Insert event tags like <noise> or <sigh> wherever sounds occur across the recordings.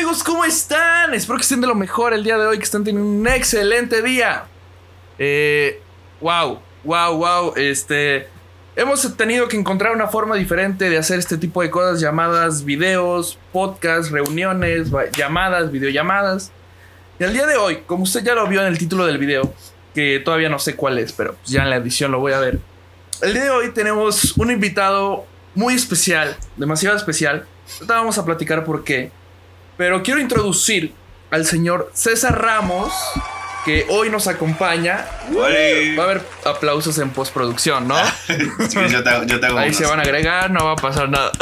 amigos? ¿Cómo están? Espero que estén de lo mejor el día de hoy, que estén teniendo un excelente día. Eh, wow, wow, wow. Este, hemos tenido que encontrar una forma diferente de hacer este tipo de cosas llamadas videos, podcasts, reuniones, llamadas, videollamadas. Y el día de hoy, como usted ya lo vio en el título del video, que todavía no sé cuál es, pero ya en la edición lo voy a ver. El día de hoy tenemos un invitado muy especial, demasiado especial. Ahorita vamos a platicar por qué. Pero quiero introducir al señor César Ramos, que hoy nos acompaña. Va a haber aplausos en postproducción, ¿no? <laughs> Ahí se van a agregar, no va a pasar nada.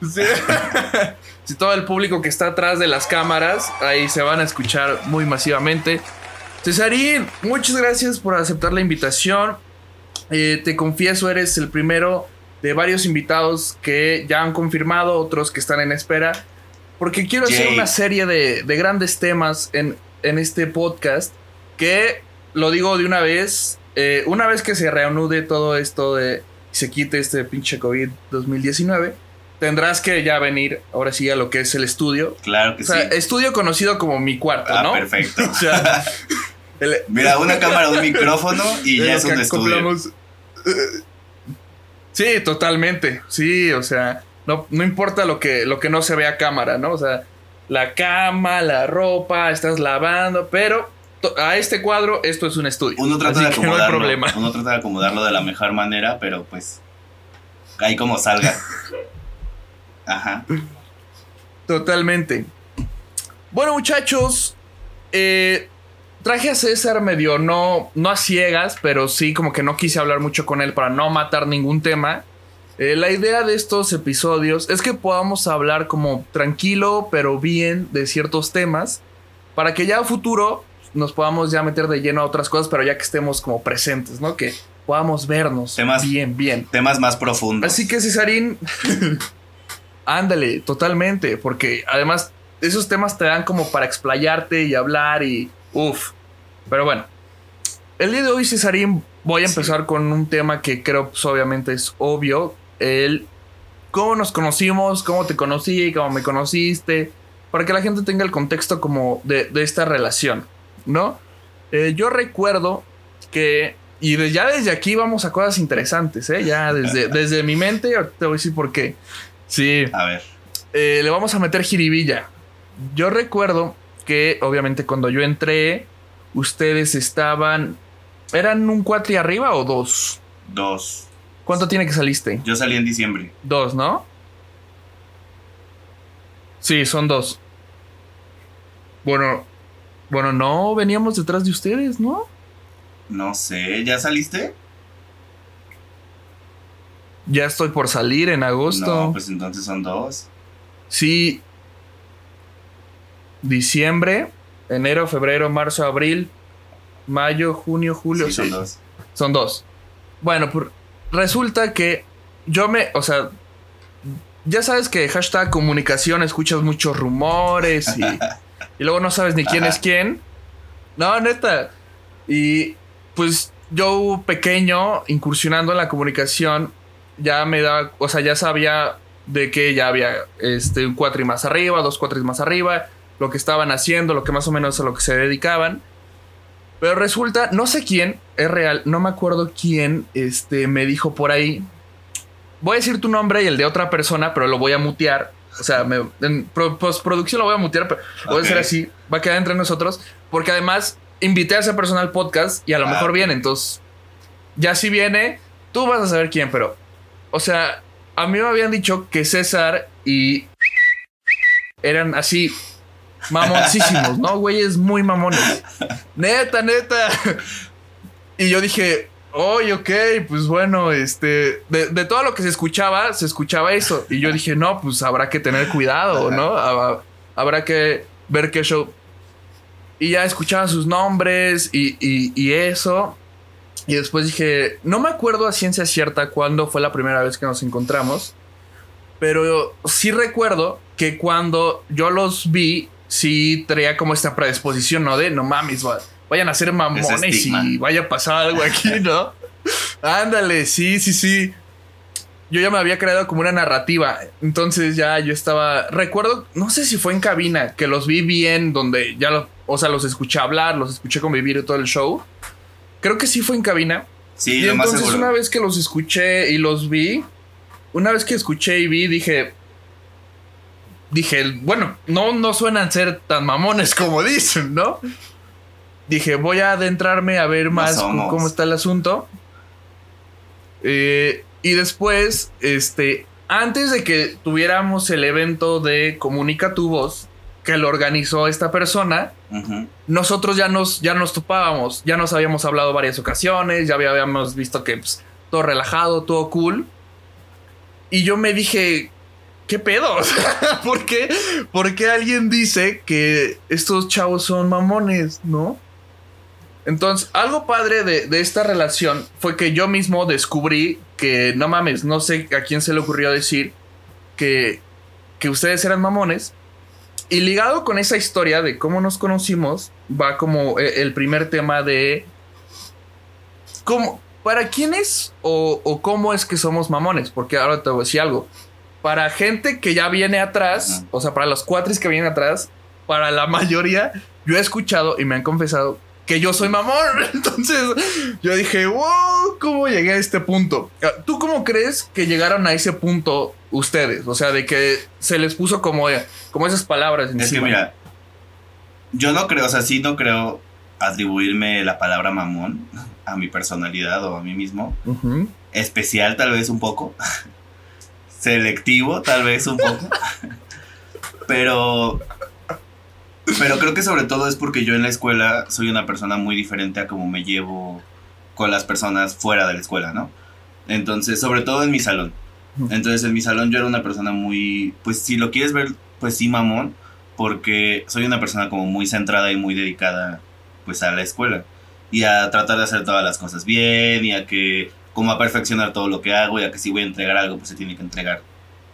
<laughs> <laughs> si todo el público que está atrás de las cámaras, ahí se van a escuchar muy masivamente. Cesarín, muchas gracias por aceptar la invitación. Eh, te confieso, eres el primero de varios invitados que ya han confirmado, otros que están en espera, porque quiero hacer una serie de, grandes temas en, en, este podcast que, lo digo de una vez, eh, una vez que se reanude todo esto de se quite este pinche COVID 2019, tendrás que ya venir ahora sí a lo que es el estudio. Claro que o sea, Estudio conocido como mi cuarto, ah, ¿no? Perfecto. <laughs> o sea, Mira, una cámara, un micrófono y ya es un estudio. Sí, totalmente. Sí, o sea, no, no importa lo que, lo que no se ve a cámara, ¿no? O sea, la cama, la ropa, estás lavando, pero a este cuadro esto es un estudio. Uno trata, de acomodarlo, uno trata de acomodarlo de la mejor manera, pero pues ahí como salga. <laughs> Ajá. Totalmente. Bueno, muchachos, eh, traje a César medio no, no a ciegas, pero sí como que no quise hablar mucho con él para no matar ningún tema. Eh, la idea de estos episodios es que podamos hablar como tranquilo, pero bien de ciertos temas, para que ya a futuro nos podamos ya meter de lleno a otras cosas, pero ya que estemos como presentes, ¿no? Que podamos vernos temas, bien, bien. Temas más profundos. Así que Cesarín, <laughs> ándale, totalmente, porque además esos temas te dan como para explayarte y hablar y Uf. Pero bueno. El día de hoy, Cesarín, voy a empezar con un tema que creo pues, obviamente es obvio. El cómo nos conocimos, cómo te conocí, cómo me conociste. Para que la gente tenga el contexto como de, esta relación, ¿no? Eh, yo recuerdo que... Y ya desde aquí vamos a cosas interesantes, ¿eh? Ya desde, <laughs> desde mi mente, te voy a decir por qué. Sí. A ver. Eh, le vamos a meter jiribilla. Yo recuerdo que obviamente cuando yo entré, ustedes estaban... ¿Eran un cuatri arriba o dos? Dos. ¿Cuánto tiene que saliste? Yo salí en diciembre. Dos, ¿no? Sí, son dos. Bueno, bueno, no, veníamos detrás de ustedes, ¿no? No sé, ¿ya saliste? Ya estoy por salir en agosto. No, pues entonces son dos. Sí, diciembre, enero, febrero, marzo, abril, mayo, junio, julio. Sí, son dos. Son dos. Bueno, pues resulta que yo me, o sea, ya sabes que hashtag comunicación escuchas muchos rumores y, <laughs> y luego no sabes ni quién es quién. No, neta. Y pues yo pequeño, incursionando en la comunicación, ya me da, o sea, ya sabía de que ya había este, un cuatri más arriba, dos cuatris más arriba, lo que estaban haciendo, lo que más o menos a lo que se dedicaban. Pero resulta, no sé quién, es real, no me acuerdo quién este, me dijo por ahí. Voy a decir tu nombre y el de otra persona, pero lo voy a mutear. O sea, en postproducción lo voy a mutear, pero voy a hacer así, va a quedar entre nosotros. Porque además invité a esa persona al podcast y a lo ah, mejor viene. Entonces, ya si viene, tú vas a saber quién, pero. O sea, a mí me habían dicho que César y eran así mamoncísimos, ¿no? Güeyes muy mamones. Neta, neta. Y yo dije, oye, ok, pues bueno, este, de, todo lo que se escuchaba, se escuchaba eso. Y yo dije, no, pues habrá que tener cuidado, ¿no? Habrá que ver qué show. Y ya escuchaba sus nombres y, y eso. Y después dije, no me acuerdo a ciencia cierta cuándo fue la primera vez que nos encontramos. Pero sí recuerdo que cuando yo los vi, sí traía como esta predisposición, ¿no? De no mames, vayan a ser mamones y vaya a pasar algo aquí, <laughs> ¿no? Ándale, sí, sí, sí. yo ya me había creado como una narrativa. Entonces ya yo estaba. Recuerdo, no sé si fue en cabina, que los vi bien, donde ya los. O sea, los escuché hablar, los escuché convivir y todo el show. Creo que sí fue en cabina. Sí, y lo más entonces seguro. una vez que los escuché y los vi, una vez que escuché y vi, dije, dije, bueno, no, no suenan ser tan mamones como dicen, ¿no? Dije, voy a adentrarme a ver más cómo está el asunto. Eh, y después, este, antes de que tuviéramos el evento de Comunica tu voz, que lo organizó esta persona, nosotros ya nos, ya nos topábamos, ya nos habíamos hablado varias ocasiones, ya habíamos visto que pues, todo relajado, todo cool. Y yo me dije, ¿qué pedo? <laughs> ¿Por qué? ¿Por qué alguien dice que estos chavos son mamones, no? Entonces, algo padre de, de esta relación fue que yo mismo descubrí que, no mames, no sé a quién se le ocurrió decir que, que ustedes eran mamones. Y ligado con esa historia de cómo nos conocimos, va como eh, el primer tema de cómo, para quién es o, o cómo es que somos mamones. Porque ahora te voy a decir algo. Para gente que ya viene atrás, o sea, para los cuatris que vienen atrás, para la mayoría, yo he escuchado y me han confesado que yo soy mamón. <laughs> Entonces yo dije, wow, ¿cómo llegué a este punto? ¿Tú cómo crees que llegaron a ese punto ustedes? O sea, de que se les puso como, como esas palabras Es que mira, yo no creo, o sea, sí no creo atribuirme la palabra mamón a mi personalidad o a mí mismo. Especial tal vez un poco. Selectivo tal vez un poco. Pero... Pero creo que sobre todo es porque yo en la escuela soy una persona muy diferente a cómo me llevo con las personas fuera de la escuela, ¿no? Entonces, sobre todo en mi salón. Entonces, en mi salón yo era una persona muy, pues si lo quieres ver, pues sí, mamón, porque soy una persona como muy centrada y muy dedicada, pues a la escuela. Y a tratar de hacer todas las cosas bien, y a que, como a perfeccionar todo lo que hago, y a que si voy a entregar algo, pues se tiene que entregar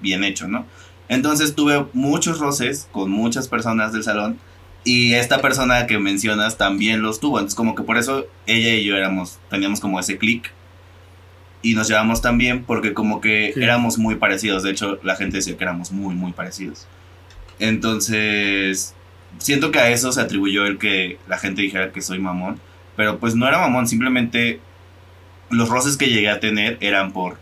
bien hecho, ¿no? Entonces tuve muchos roces con muchas personas del salón, y esta persona que mencionas también los tuvo. Entonces, como que por eso ella y yo éramos, teníamos como ese clic y nos llevamos tan bien porque como que Sí. éramos muy parecidos. De hecho, la gente decía que éramos muy, muy parecidos. Entonces, siento que a eso se atribuyó el que la gente dijera que soy mamón. Pero pues no era mamón, simplemente los roces que llegué a tener eran por...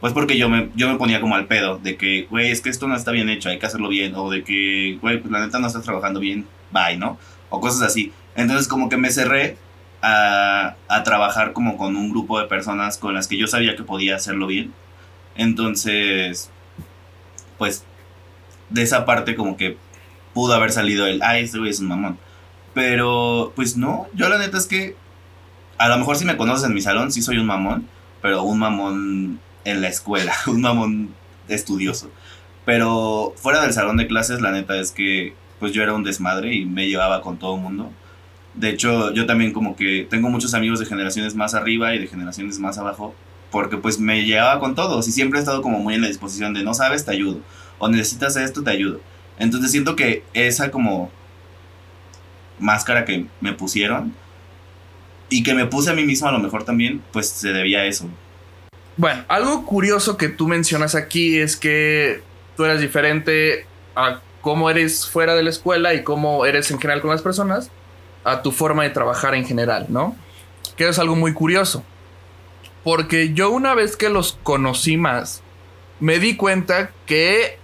Pues porque yo me, yo me ponía como al pedo de que, güey, es que esto no está bien hecho, hay que hacerlo bien. O de que, güey, pues la neta no estás trabajando bien, bye, ¿no? O cosas así. Entonces como que me cerré a, a trabajar como con un grupo de personas con las que yo sabía que podía hacerlo bien. Entonces, pues, de esa parte como que pudo haber salido el, ay, este güey es un mamón. Pero, pues no, yo la neta es que, a lo mejor si me conoces en mi salón, sí soy un mamón, pero un mamón en la escuela, <laughs> un mamón estudioso. Pero fuera del salón de clases, la neta es que, pues yo era un desmadre y me llevaba con todo el mundo. De hecho, yo también como que tengo muchos amigos de generaciones más arriba y de generaciones más abajo, porque pues me llevaba con todos y siempre he estado como muy en la disposición de no sabes, te ayudo, o necesitas esto, te ayudo. Entonces siento que esa como máscara que me pusieron y que me puse a mí mismo a lo mejor también, pues se debía a eso. Bueno, algo curioso que tú mencionas aquí es que tú eres diferente a cómo eres fuera de la escuela y cómo eres en general con las personas, a tu forma de trabajar en general, ¿no? Que es algo muy curioso. Porque yo una vez que los conocí más, me di cuenta que...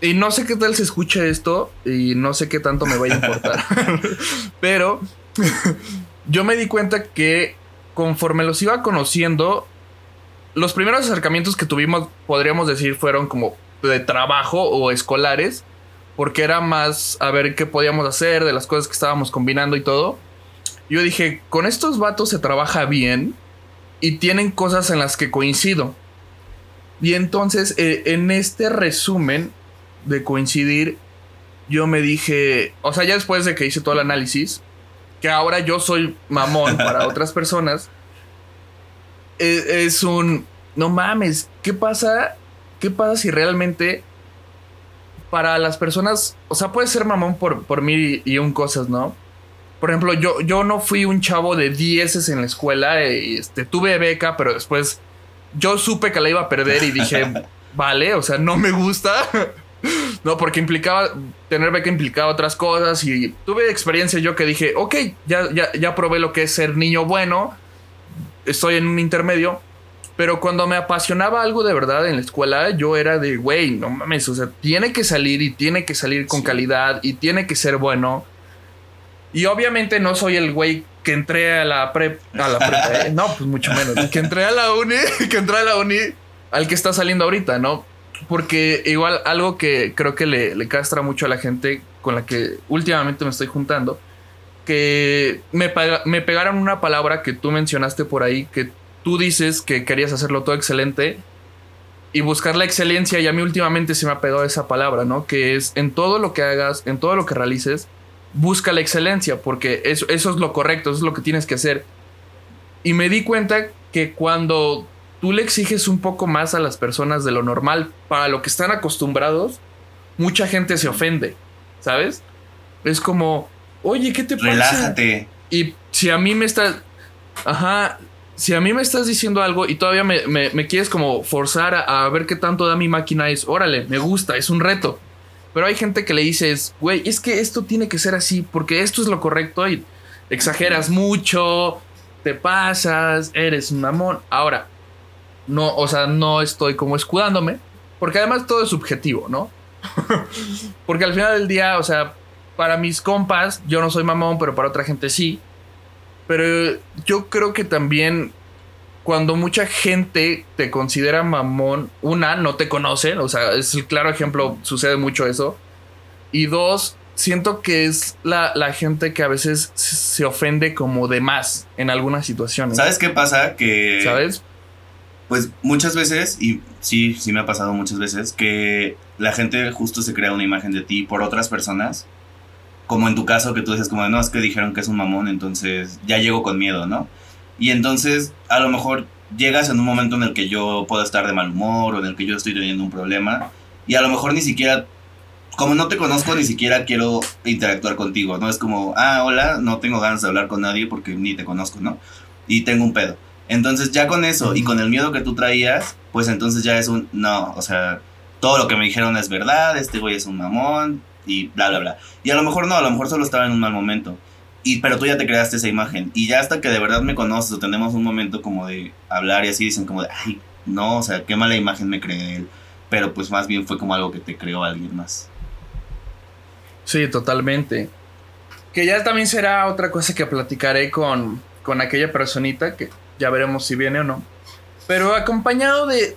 Y no sé qué tal se escucha esto y no sé qué tanto me vaya a importar. <laughs> Pero yo me di cuenta que conforme los iba conociendo, los primeros acercamientos que tuvimos, podríamos decir, fueron como de trabajo o escolares, porque era más a ver qué podíamos hacer, de las cosas que estábamos combinando y todo. Yo dije, con estos vatos se trabaja bien y tienen cosas en las que coincido. Y entonces, eh, en este resumen de coincidir, yo me dije, o sea, ya después de que hice todo el análisis, que ahora yo soy mamón para <laughs> otras personas, es, es un, no mames, ¿qué pasa? ¿Qué pasa si realmente para las personas, o sea, puede ser mamón por, por mil y un cosas, ¿no? Por ejemplo, yo, yo no fui un chavo de dieces en la escuela, eh, este, tuve beca, pero después yo supe que la iba a perder y dije, <laughs> vale, o sea, no me gusta. <gasps> No, porque implicaba, tener beca implicaba otras cosas y tuve experiencia yo que dije, ok, ya, ya, ya probé lo que es ser niño bueno, estoy en un intermedio, pero cuando me apasionaba algo de verdad en la escuela, yo era de, güey, no mames, o sea, tiene que salir y tiene que salir con calidad y tiene que ser bueno. Y obviamente no soy el güey que entré a la prep, a la prep, <laughs> eh, no, pues mucho menos, que entré a la uni, <laughs> que entré a la uni al que está saliendo ahorita, ¿no? Porque igual algo que creo que le, castra mucho a la gente con la que últimamente me estoy juntando, que me, me pegaron una palabra que tú mencionaste por ahí, que tú dices que querías hacerlo todo excelente y buscar la excelencia, y a mí últimamente se me ha pegado esa palabra, ¿no? Que es en todo lo que hagas, en todo lo que realices, busca la excelencia, porque eso, eso es lo correcto, eso es lo que tienes que hacer. Y me di cuenta que cuando tú le exiges un poco más a las personas de lo normal para lo que están acostumbrados, mucha gente se ofende, ¿sabes? Es como, oye, ¿qué te pasa? Relájate. Y si a mí me estás, ajá, si a mí me estás diciendo algo y todavía me, quieres como forzar a, ver qué tanto da mi máquina, es, órale, me gusta, es un reto. Pero hay gente que le dices, güey, es que esto tiene que ser así porque esto es lo correcto y exageras mucho, te pasas, eres un mamón. Ahora, no, o sea, no estoy como escudándome, porque además todo es subjetivo, ¿no? <laughs> porque al final del día, o sea, para mis compas, yo no soy mamón, pero para otra gente sí. Pero yo creo que también cuando mucha gente te considera mamón, una, no te conoce, o sea, es el claro ejemplo, sucede mucho eso. Y dos, siento que es la, la, gente que a veces se ofende como de más en algunas situaciones. ¿Sabes qué pasa? Que. ¿Sabes? Pues muchas veces, y sí, sí me ha pasado muchas veces, que la gente justo se crea una imagen de ti por otras personas. Como en tu caso, que tú dices, como, no, es que dijeron que es un mamón, entonces ya llego con miedo, ¿no? Y entonces, a lo mejor llegas en un momento en el que yo puedo estar de mal humor o en el que yo estoy teniendo un problema. Y a lo mejor ni siquiera, como no te conozco, ni siquiera quiero interactuar contigo, ¿no? Es como, ah, hola, no tengo ganas de hablar con nadie porque ni te conozco, ¿no? Y tengo un pedo. Entonces ya con eso y con el miedo que tú traías, pues entonces ya es un, no, o sea, todo lo que me dijeron es verdad, este güey es un mamón y bla, bla, bla. Y a lo mejor no, a lo mejor solo estaba en un mal momento. Y, pero tú ya te creaste esa imagen. Y ya hasta que de verdad me conoces o tenemos un momento como de hablar y así dicen como de, ay, no, o sea, qué mala imagen me cree él. Pero pues más bien fue como algo que te creó alguien más. Sí, totalmente. Que ya también será otra cosa que platicaré con, con aquella personita que ya veremos si viene o no. Pero acompañado de,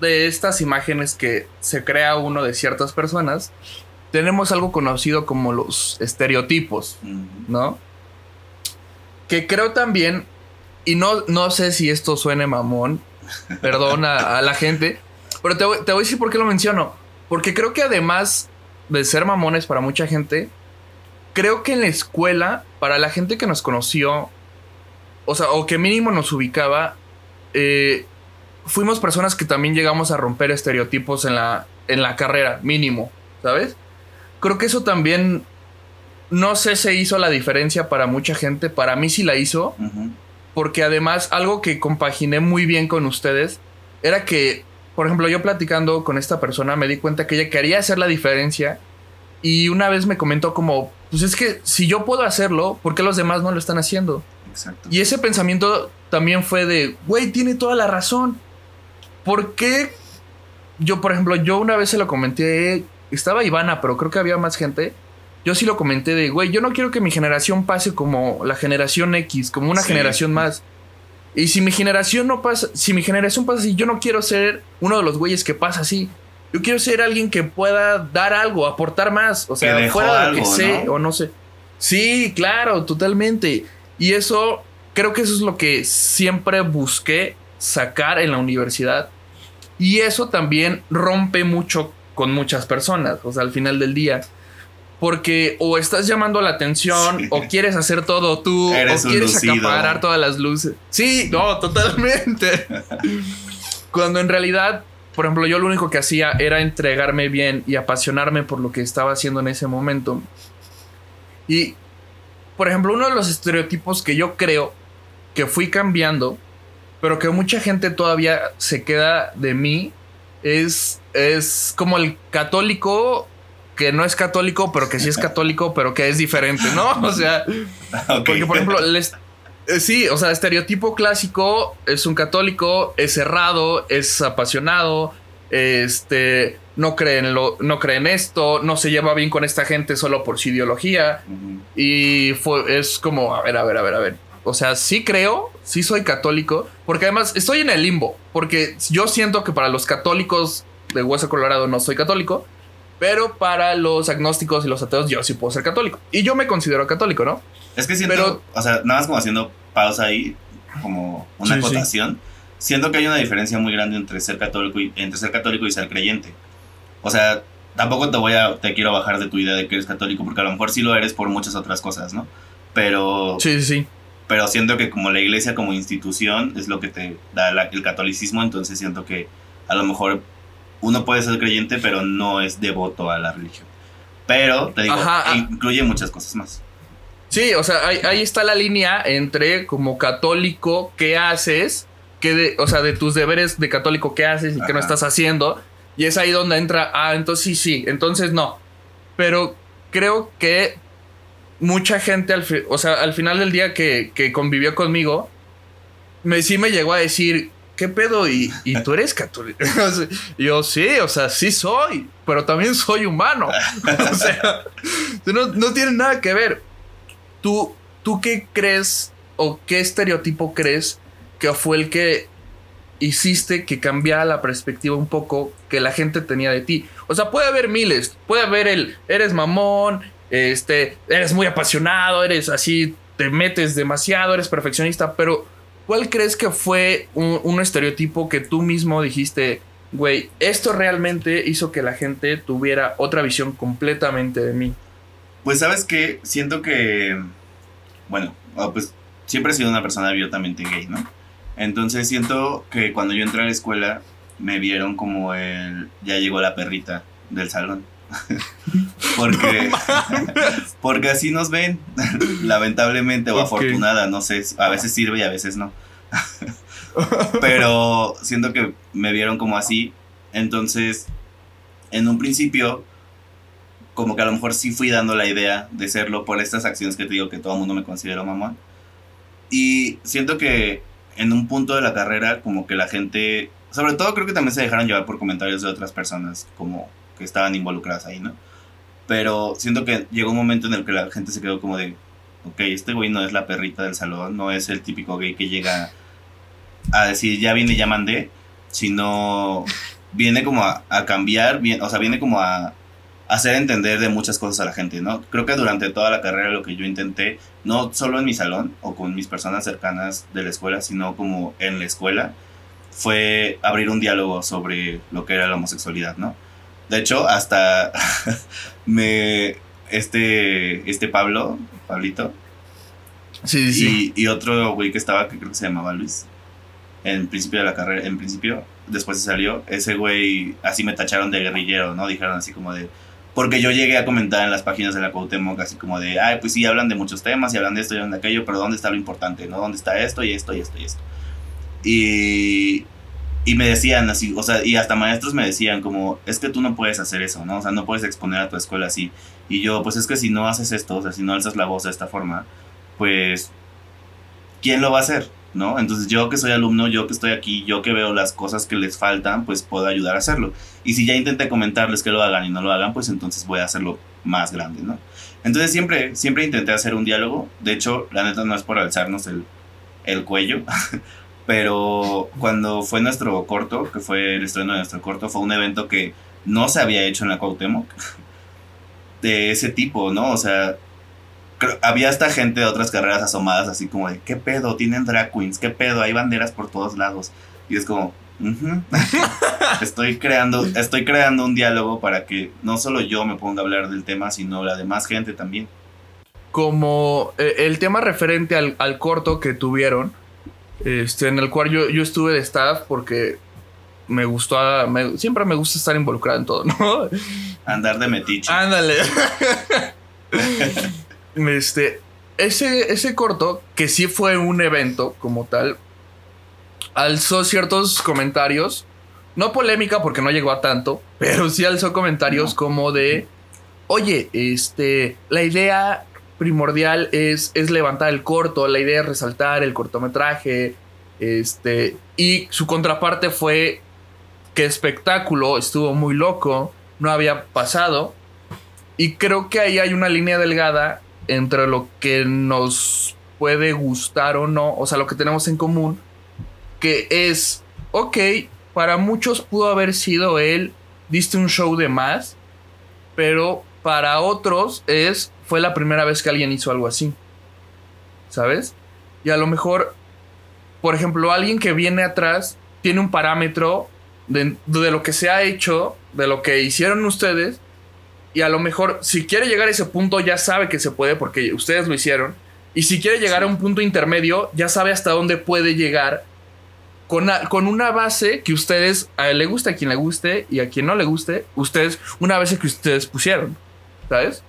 de estas imágenes que se crea uno de ciertas personas, tenemos algo conocido como los estereotipos, ¿no? Que creo también, y no, no sé si esto suene mamón, <laughs> perdona a la gente, pero te voy, te voy a decir por qué lo menciono. Porque creo que además de ser mamones para mucha gente, creo que en la escuela, para la gente que nos conoció o sea, o que mínimo nos ubicaba, eh, fuimos personas que también llegamos a romper estereotipos en la, en la carrera, mínimo, ¿sabes? Creo que eso también, no sé, se hizo la diferencia para mucha gente, para mí sí la hizo, porque además algo que compaginé muy bien con ustedes era que, por ejemplo, yo platicando con esta persona me di cuenta que ella quería hacer la diferencia y una vez me comentó como, pues es que si yo puedo hacerlo, ¿por qué los demás no lo están haciendo? Y ese pensamiento también fue de, güey, tiene toda la razón. ¿Por qué? Yo, por ejemplo, yo una vez se lo comenté, estaba Ivana, pero creo que había más gente. Yo sí lo comenté de, güey, yo no quiero que mi generación pase como la generación X, como una generación más. Y si mi generación no pasa, si mi generación pasa así, yo no quiero ser uno de los güeyes que pasa así. Yo quiero ser alguien que pueda dar algo, aportar más. O sea, fuera de lo que sé o no sé. Sí, claro, totalmente. Y eso, creo que eso es lo que siempre busqué sacar en la universidad. Y eso también rompe mucho con muchas personas, o sea, al final del día. Porque o estás llamando la atención, o quieres hacer todo tú, o quieres acaparar todas las luces. Sí, no, totalmente. <laughs> Cuando en realidad, por ejemplo, yo lo único que hacía era entregarme bien y apasionarme por lo que estaba haciendo en ese momento. Y por ejemplo, uno de los estereotipos que yo creo que fui cambiando pero que mucha gente todavía se queda de mí, es, es como el católico que no es católico, pero que sí es católico, pero que es diferente, ¿no? <laughs> O sea, <laughs> porque por ejemplo, les, eh, sí, o sea, estereotipo clásico es un católico, es cerrado, es apasionado, este, no creen lo, no creen esto, no se lleva bien con esta gente solo por su ideología. Y fue, es como, a ver, a ver, a ver, a ver. O sea, sí creo, sí soy católico, porque además estoy en el limbo, porque yo siento que para los católicos de Hueso Colorado no soy católico, pero para los agnósticos y los ateos yo sí puedo ser católico. Y yo me considero católico, ¿no? Es que siento, o sea, nada más como haciendo pausa ahí, como una acotación siento que hay una diferencia muy grande entre ser católico y, entre ser católico y ser creyente. O sea, tampoco te voy a, te quiero bajar de tu idea de que eres católico, porque a lo mejor sí lo eres por muchas otras cosas, ¿no? Pero... Sí, sí, Pero siento que como la iglesia como institución es lo que te da el catolicismo, entonces siento que a lo mejor uno puede ser creyente, pero no es devoto a la religión. Pero, te digo, ah. incluye muchas cosas más. Sí, o sea, ahí, ahí, está la línea entre como católico, ¿qué haces? De, o sea, de tus deberes de católico, qué haces y qué no estás haciendo. Y es ahí donde entra, ah, entonces sí, sí, entonces no. Pero creo que mucha gente, al o sea, al final del día que, convivió conmigo, me, sí me llegó a decir, ¿qué pedo? ¿Y, tú eres católico? <laughs> y yo, sí, o sea, sí soy, pero también soy humano. <laughs> o sea, no, no tiene nada que ver. ¿Tú, ¿Tú qué crees o qué estereotipo crees que fue el que hiciste que cambiara la perspectiva un poco que la gente tenía de ti. O sea, puede haber miles, puede haber el, eres mamón, este, eres muy apasionado, eres así, te metes demasiado, eres perfeccionista, pero ¿cuál crees que fue un, estereotipo que tú mismo dijiste, güey, esto realmente hizo que la gente tuviera otra visión completamente de mí? Pues sabes que siento que, bueno, ah, pues siempre he sido una persona abiertamente gay, ¿no? Entonces siento que cuando yo entré a la escuela me vieron como el ya llegó la perrita del salón. <laughs> porque <laughs> porque así nos ven, <laughs> lamentablemente o afortunada, no sé, a veces sirve y a veces no. Pero siento que me vieron como así, entonces en un principio como que a lo mejor sí fui dando la idea de serlo por estas acciones que te digo que todo el mundo me considera mamón. Y siento que en un punto de la carrera como que la gente, sobre todo creo que también se dejaron llevar por comentarios de otras personas como que estaban involucradas ahí, ¿no? Pero siento que llegó un momento en el que la gente se quedó como de, ok, este güey no es la perrita del salón, no es el típico gay que llega a decir ya vine, ya mandé, sino viene como a, a cambiar, bien, o sea, viene como a, hacer entender de muchas cosas a la gente, ¿no? Creo que durante toda la carrera lo que yo intenté, no solo en mi salón o con mis personas cercanas de la escuela, sino como en la escuela, fue abrir un diálogo sobre lo que era la homosexualidad, ¿no? De hecho, hasta <laughs> me este este Pablo, Pablito, sí, sí. Y, y otro güey que estaba que creo que se llamaba Luis. En principio de la carrera, en principio, después se salió, ese güey así me tacharon de guerrillero, ¿no? Dijeron así como de porque yo llegué a comentar en las páginas de la Cuauhtémoc así como de, ay, pues sí, hablan de muchos temas y hablan de esto y hablan de aquello, pero ¿dónde está lo importante? ¿No? ¿Dónde está esto y esto y esto y esto? Y, y me decían así, o sea, y hasta maestros me decían como, es que tú no puedes hacer eso, ¿no? O sea, no puedes exponer a tu escuela así. Y yo, pues es que si no haces esto, o sea, si no alzas la voz de esta forma, pues, ¿quién lo va a hacer? ¿no? Entonces yo que soy alumno, yo que estoy aquí, yo que veo las cosas que les faltan, pues puedo ayudar a hacerlo. Y si ya intenté comentarles que lo hagan y no lo hagan, pues entonces voy a hacerlo más grande, ¿no? Entonces siempre, siempre intenté hacer un diálogo. De hecho, la neta no es por alzarnos el, el cuello, <laughs> pero cuando fue nuestro corto, que fue el estreno de nuestro corto, fue un evento que no se había hecho en la Cuauhtémoc <laughs> de ese tipo, ¿no? O sea, había hasta gente de otras carreras asomadas así como de, ¿qué pedo? Tienen drag queens, ¿qué pedo? Hay banderas por todos lados. Y es como, <laughs> estoy, creando, estoy creando un diálogo para que no solo yo me ponga a hablar del tema, sino la demás gente también. Como eh, el tema referente al, corto que tuvieron, este, en el cual yo, yo estuve de staff porque me gustó, siempre me gusta estar involucrado en todo, <laughs> ¿no? Andar de metiche. Ándale. <laughs> Este, ese, ese corto, que sí fue un evento como tal, alzó ciertos comentarios. No polémica porque no llegó a tanto, pero sí alzó comentarios como de, oye, este, la idea primordial es, es levantar el corto, la idea es resaltar el cortometraje, este, y su contraparte fue que espectáculo, estuvo muy loco, no había pasado, y creo que ahí hay una línea delgada entre lo que nos puede gustar o no, o sea, lo que tenemos en común, que es, ok, para muchos pudo haber sido él, diste un show de más, pero para otros es, fue la primera vez que alguien hizo algo así, ¿sabes? Y a lo mejor, por ejemplo, alguien que viene atrás tiene un parámetro de, de lo que se ha hecho, de lo que hicieron ustedes, y a lo mejor si quiere llegar a ese punto ya sabe que se puede porque ustedes lo hicieron. Y si quiere llegar a un punto intermedio ya sabe hasta dónde puede llegar con, con una base que ustedes, a él le guste, a quien le guste y a quien no le guste, ustedes, una base que ustedes pusieron. ¿Sabes?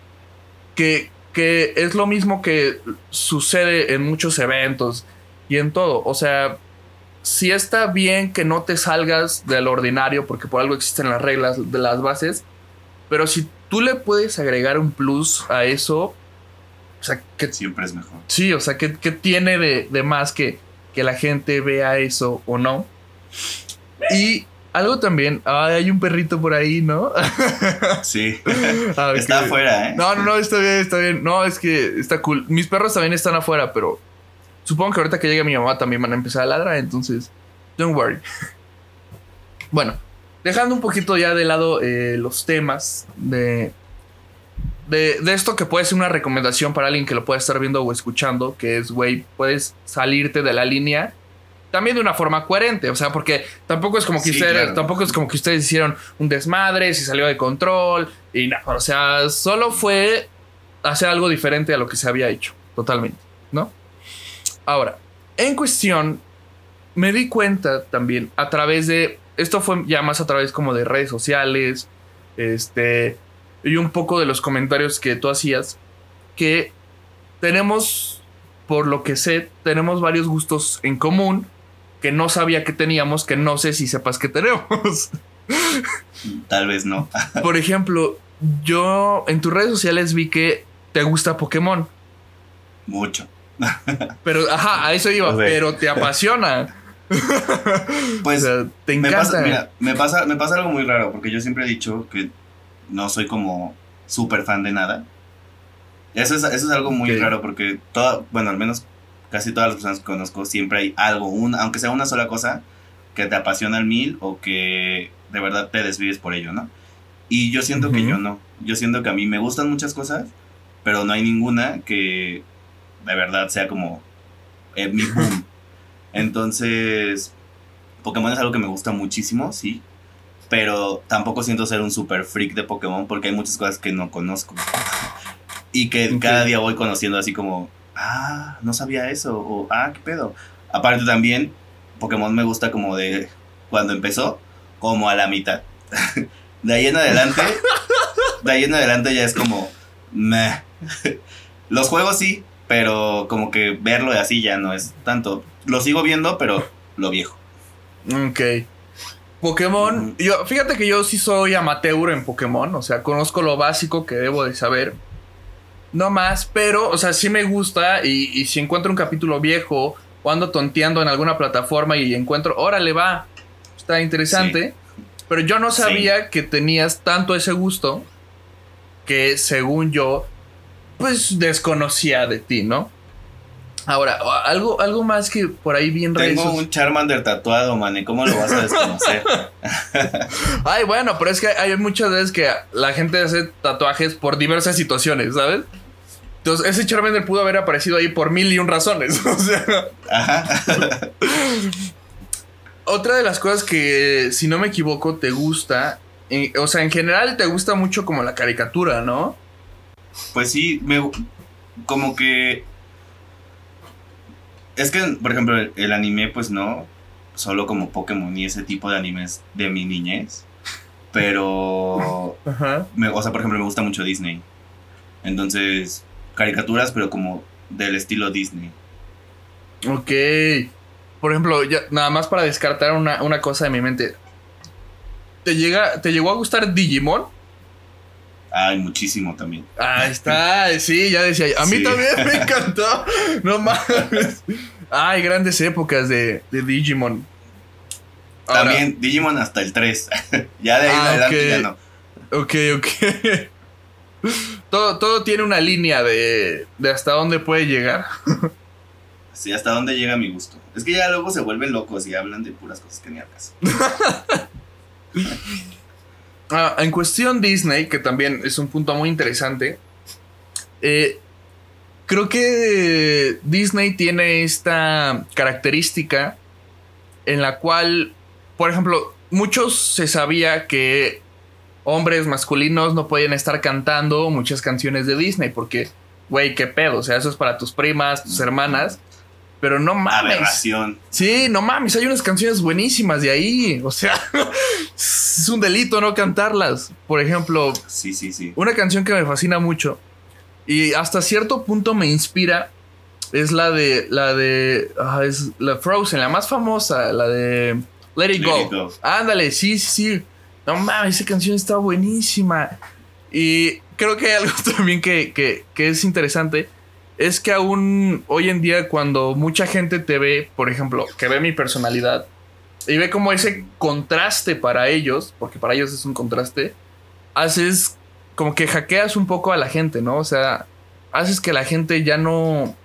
Que, que es lo mismo que sucede en muchos eventos y en todo. O sea, si está bien que no te salgas del ordinario porque por algo existen las reglas de las bases, pero si tú le puedes agregar un plus a eso, o sea, que siempre es mejor. Sí, o sea, que, tiene de, de, más que, que la gente vea eso o no. Y algo también, hay un perrito por ahí, ¿no? <laughs> Sí. Ah, está afuera, ¿eh? No, no, no, está bien, está bien. No, es que está cool. Mis perros también están afuera, pero supongo que ahorita que llegue mi mamá también van a empezar a ladrar, entonces, don't worry. <laughs> Bueno, dejando un poquito ya de lado eh, los temas de, de, de, esto que puede ser una recomendación para alguien que lo pueda estar viendo o escuchando, que es, güey, puedes salirte de la línea también de una forma coherente, o sea, porque tampoco es como que ustedes, tampoco es como que ustedes hicieron un desmadre, si salió de control y nada, o sea, solo fue hacer algo diferente a lo que se había hecho, totalmente, ¿no? Ahora, en cuestión, me di cuenta también a través de, esto fue ya más a través como de redes sociales, este, y un poco de los comentarios que tú hacías, que tenemos, por lo que sé, tenemos varios gustos en común que no sabía que teníamos, que no sé si sepas que tenemos. <laughs> Tal vez no. <laughs> Por ejemplo, yo en tus redes sociales vi que te gusta Pokémon. Mucho. <laughs> Pero, ajá, a eso iba, pero te apasiona. Pues te encanta. Me pasa, mira, me pasa, me pasa algo muy raro, porque yo siempre he dicho que no soy como súper fan de nada. Eso es, eso es algo muy raro, porque toda, bueno, al menos casi todas las personas que conozco siempre hay algo, un, aunque sea una sola cosa, que te apasiona al mil o que de verdad te desvives por ello, ¿no? Y yo siento que yo no. Yo siento que a mí me gustan muchas cosas, pero no hay ninguna que de verdad sea como eh, mi <laughs> boom. Entonces, Pokémon es algo que me gusta muchísimo, sí. Pero tampoco siento ser un super freak de Pokémon porque hay muchas cosas que no conozco. y que cada día voy conociendo así como, ah, no sabía eso, o ah, qué pedo. Aparte también, Pokémon me gusta como de cuando empezó, como a la mitad. <laughs> de ahí en adelante, de ahí en adelante ya es como, meh. <laughs> Los juegos sí, pero como que verlo así ya no es tanto. Lo sigo viendo, pero lo viejo. Ok. Pokémon, yo, fíjate que yo sí soy amateur en Pokémon, o sea, conozco lo básico que debo de saber. No más, pero, o sea, sí me gusta y, si encuentro un capítulo viejo o ando tonteando en alguna plataforma y encuentro, órale, va, está interesante. Pero yo no sabía que tenías tanto ese gusto que según yo, pues desconocía de ti, ¿no? Ahora, algo, algo más que por ahí bien Tengo un Charmander tatuado, man, ¿cómo lo vas a desconocer? <laughs> Ay, bueno, pero es que hay muchas veces que la gente hace tatuajes por diversas situaciones, ¿sabes? Entonces, ese Charmander pudo haber aparecido ahí por mil y un razones. <laughs> O sea. <laughs> Otra de las cosas que, si no me equivoco, te gusta. o sea, en general te gusta mucho como la caricatura, ¿no? Pues sí, me. Como que. Es que, por ejemplo, el, anime, pues no. Solo como Pokémon y ese tipo de animes de mi niñez. Pero. <laughs> Ajá. o sea, por ejemplo, me gusta mucho Disney. Entonces, caricaturas, pero como del estilo Disney. Ok. por ejemplo, ya, nada más para descartar una, una cosa de mi mente. ¿Te, llega, ¿Te llegó a gustar Digimon? Ay, muchísimo también. Ahí está, sí, ya decía. A mí Sí. también me <laughs> encantó. No mames. Ay, grandes épocas de, de Digimon. Ahora, También Digimon hasta el 3. <laughs> ya de ahí Ah, adelante ok. ya no. Ok, ok. todo, todo tiene una línea de, de hasta dónde puede llegar. Sí, hasta dónde llega mi gusto. Es que ya luego se vuelven locos y hablan de puras cosas que ni al caso. <laughs> Ah, en cuestión Disney, que también es un punto muy interesante, eh, creo que Disney tiene esta característica en la cual, por ejemplo, muchos se sabía que hombres masculinos no podían estar cantando muchas canciones de Disney porque, güey, qué pedo, o sea, eso es para tus primas, tus hermanas, pero no mames. Aberración. Sí, no mames, hay unas canciones buenísimas de ahí. O sea, <laughs> es un delito no cantarlas. Por ejemplo, Sí, sí, sí. una canción que me fascina mucho y hasta cierto punto me inspira es la de la de ah, es la Frozen, la más famosa, la de Let It Let Go. It Go. Ándale, sí, sí, sí. No mames, esa canción está buenísima. Y creo que hay algo <laughs> también que, que, que es interesante. Es que aún hoy en día cuando mucha gente te ve, por ejemplo, que ve mi personalidad y ve como ese contraste para ellos, porque para ellos es un contraste, haces como que hackeas un poco a la gente, ¿no? O sea, haces que la gente ya no,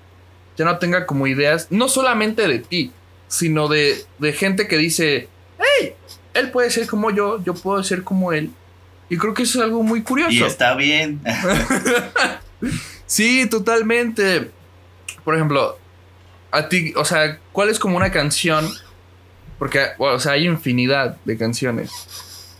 ya no tenga como ideas, no solamente de ti, sino de, de gente que dice, hey, él puede ser como yo, yo puedo ser como él. Y creo que eso es algo muy curioso. Y está bien. <laughs> Sí, totalmente. Por ejemplo, a ti, o sea, ¿cuál es como una canción? Porque, bueno, o sea, hay infinidad de canciones.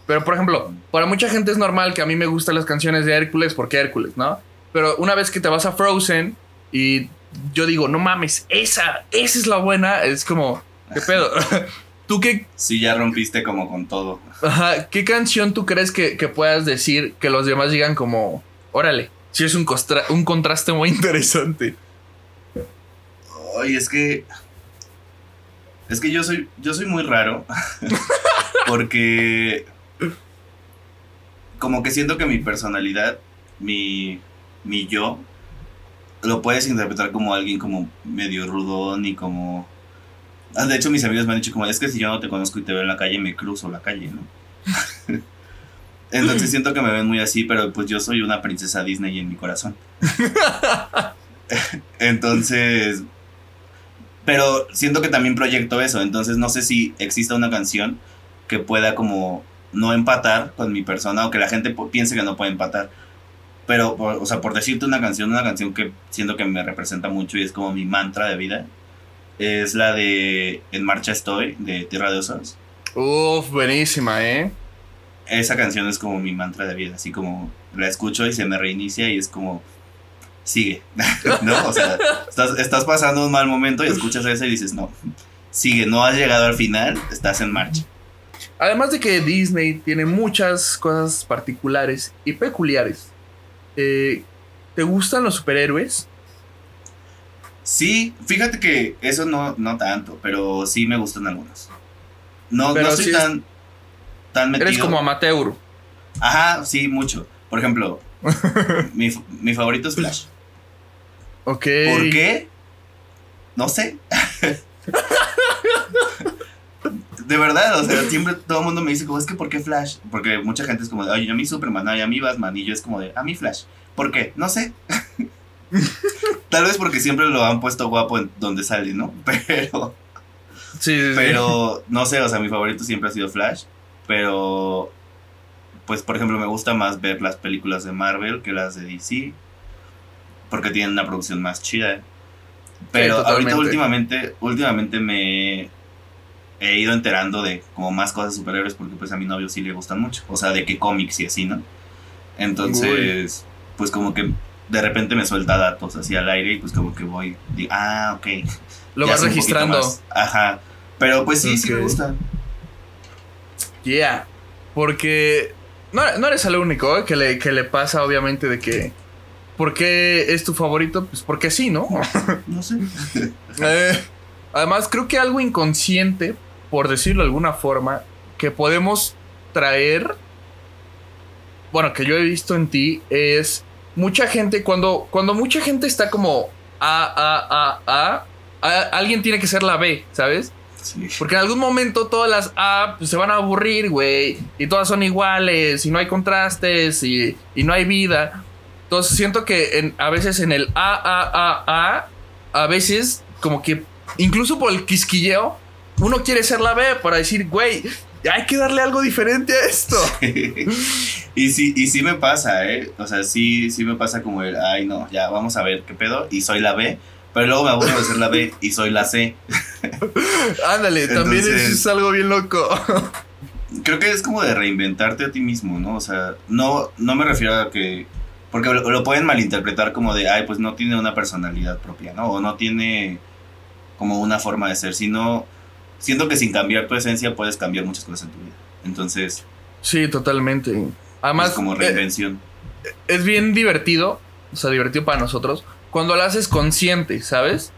Pero, por ejemplo, para mucha gente es normal que a mí me gustan las canciones de Hércules porque Hércules, ¿no? Pero una vez que te vas a Frozen y yo digo, no mames, esa, esa es la buena, es como, ¿qué pedo? <laughs> ¿Tú qué, Sí, ya rompiste como con todo. ajá, qué canción tú crees que, que puedas decir que los demás digan como, órale? Sí, es un, un contraste muy <laughs> interesante. Ay, es que. Es que yo soy. Yo soy muy raro. <laughs> porque. Como que siento que mi personalidad, mi. mi yo. Lo puedes interpretar como alguien como medio rudón y como. Ah, De hecho, mis amigos me han dicho como, es que si yo no te conozco y te veo en la calle, me cruzo la calle, ¿no? <laughs> Entonces siento que me ven muy así, pero pues yo soy una princesa Disney en mi corazón. <laughs> Entonces, pero siento que también proyecto eso, entonces no sé si exista una canción que pueda como no empatar con mi persona o que la gente piense que no puede empatar. Pero, o sea, por decirte una canción, una canción que siento que me representa mucho y es como mi mantra de vida, es la de En Marcha Estoy, de Tierra de Osos. Uf, buenísima, ¿eh? Esa canción es como mi mantra de vida, así como la escucho y se me reinicia y es como, sigue, <laughs> ¿no? O sea, estás, estás pasando un mal momento y escuchas eso y dices, no, sigue, no has llegado al final, estás en marcha. Además de que Disney tiene muchas cosas particulares y peculiares. Eh, ¿Te gustan los superhéroes? Sí, fíjate que eso no, no tanto, pero sí me gustan algunos. No, Pero no soy es- tan, tan metido. Eres como amateur. Ajá, sí, mucho. Por ejemplo, <laughs> mi, mi favorito es Flash. Ok. ¿Por qué? No sé. <laughs> De verdad, o sea, siempre todo el mundo me dice como, es que ¿por qué Flash? Porque mucha gente es como, de, oye, a mí Superman, ay, a mí Batman, y yo es como de, a mí Flash. ¿Por qué? No sé. <laughs> Tal vez porque siempre lo han puesto guapo en donde sale, ¿no? Pero, Sí, sí, sí. pero, no sé, o sea, mi favorito siempre ha sido Flash, pero, pues, por ejemplo, me gusta más ver las películas de Marvel que las de DC, porque tienen una producción más chida. Pero ahorita últimamente, últimamente me he ido enterando de como más cosas de superhéroes porque pues a mi novio sí le gustan mucho, o sea, de que cómics y así, ¿no? Entonces, pues como que de repente me suelta datos así al aire y pues como que voy, digo, ah, ok. Lo ya vas registrando. Ajá. Pero pues sí, sí me Ok. Yeah. Porque no, no eres el único ¿eh? que, le, que le pasa, obviamente, de que. ¿Por qué es tu favorito? Pues porque sí, ¿no? <laughs> No sé. Eh, Además, creo que algo inconsciente, por decirlo de alguna forma, que podemos traer, bueno, que yo he visto en ti, es mucha gente, cuando, cuando mucha gente está como A, A, A, A, alguien tiene que ser la B, ¿sabes? Sí. Porque en algún momento todas las A pues, se van a aburrir, güey. Y todas son iguales. Y no hay contrastes. Y, y no hay vida. Entonces siento que en, a veces en el A, A, A, A, a veces como que incluso por el quisquilleo, uno quiere ser la B para decir, güey, hay que darle algo diferente a esto. <laughs> y sí, y sí me pasa, ¿eh? O sea, sí, sí me pasa como el, ay, no, ya vamos a ver qué pedo, y soy la B. Pero luego me aburro de ser la B y soy la C. Ándale, también es algo bien loco. creo que es como de reinventarte a ti mismo, ¿no? O sea, no, no me refiero a que porque lo, pueden malinterpretar como de, ay, pues no tiene una personalidad propia, ¿no? O no tiene como una forma de ser, sino siento que sin cambiar tu esencia puedes cambiar muchas cosas en tu vida. Entonces... Sí, totalmente. Además... Es como eh, reinvención. es bien divertido, o sea, divertido para nosotros, cuando lo haces consciente, ¿sabes?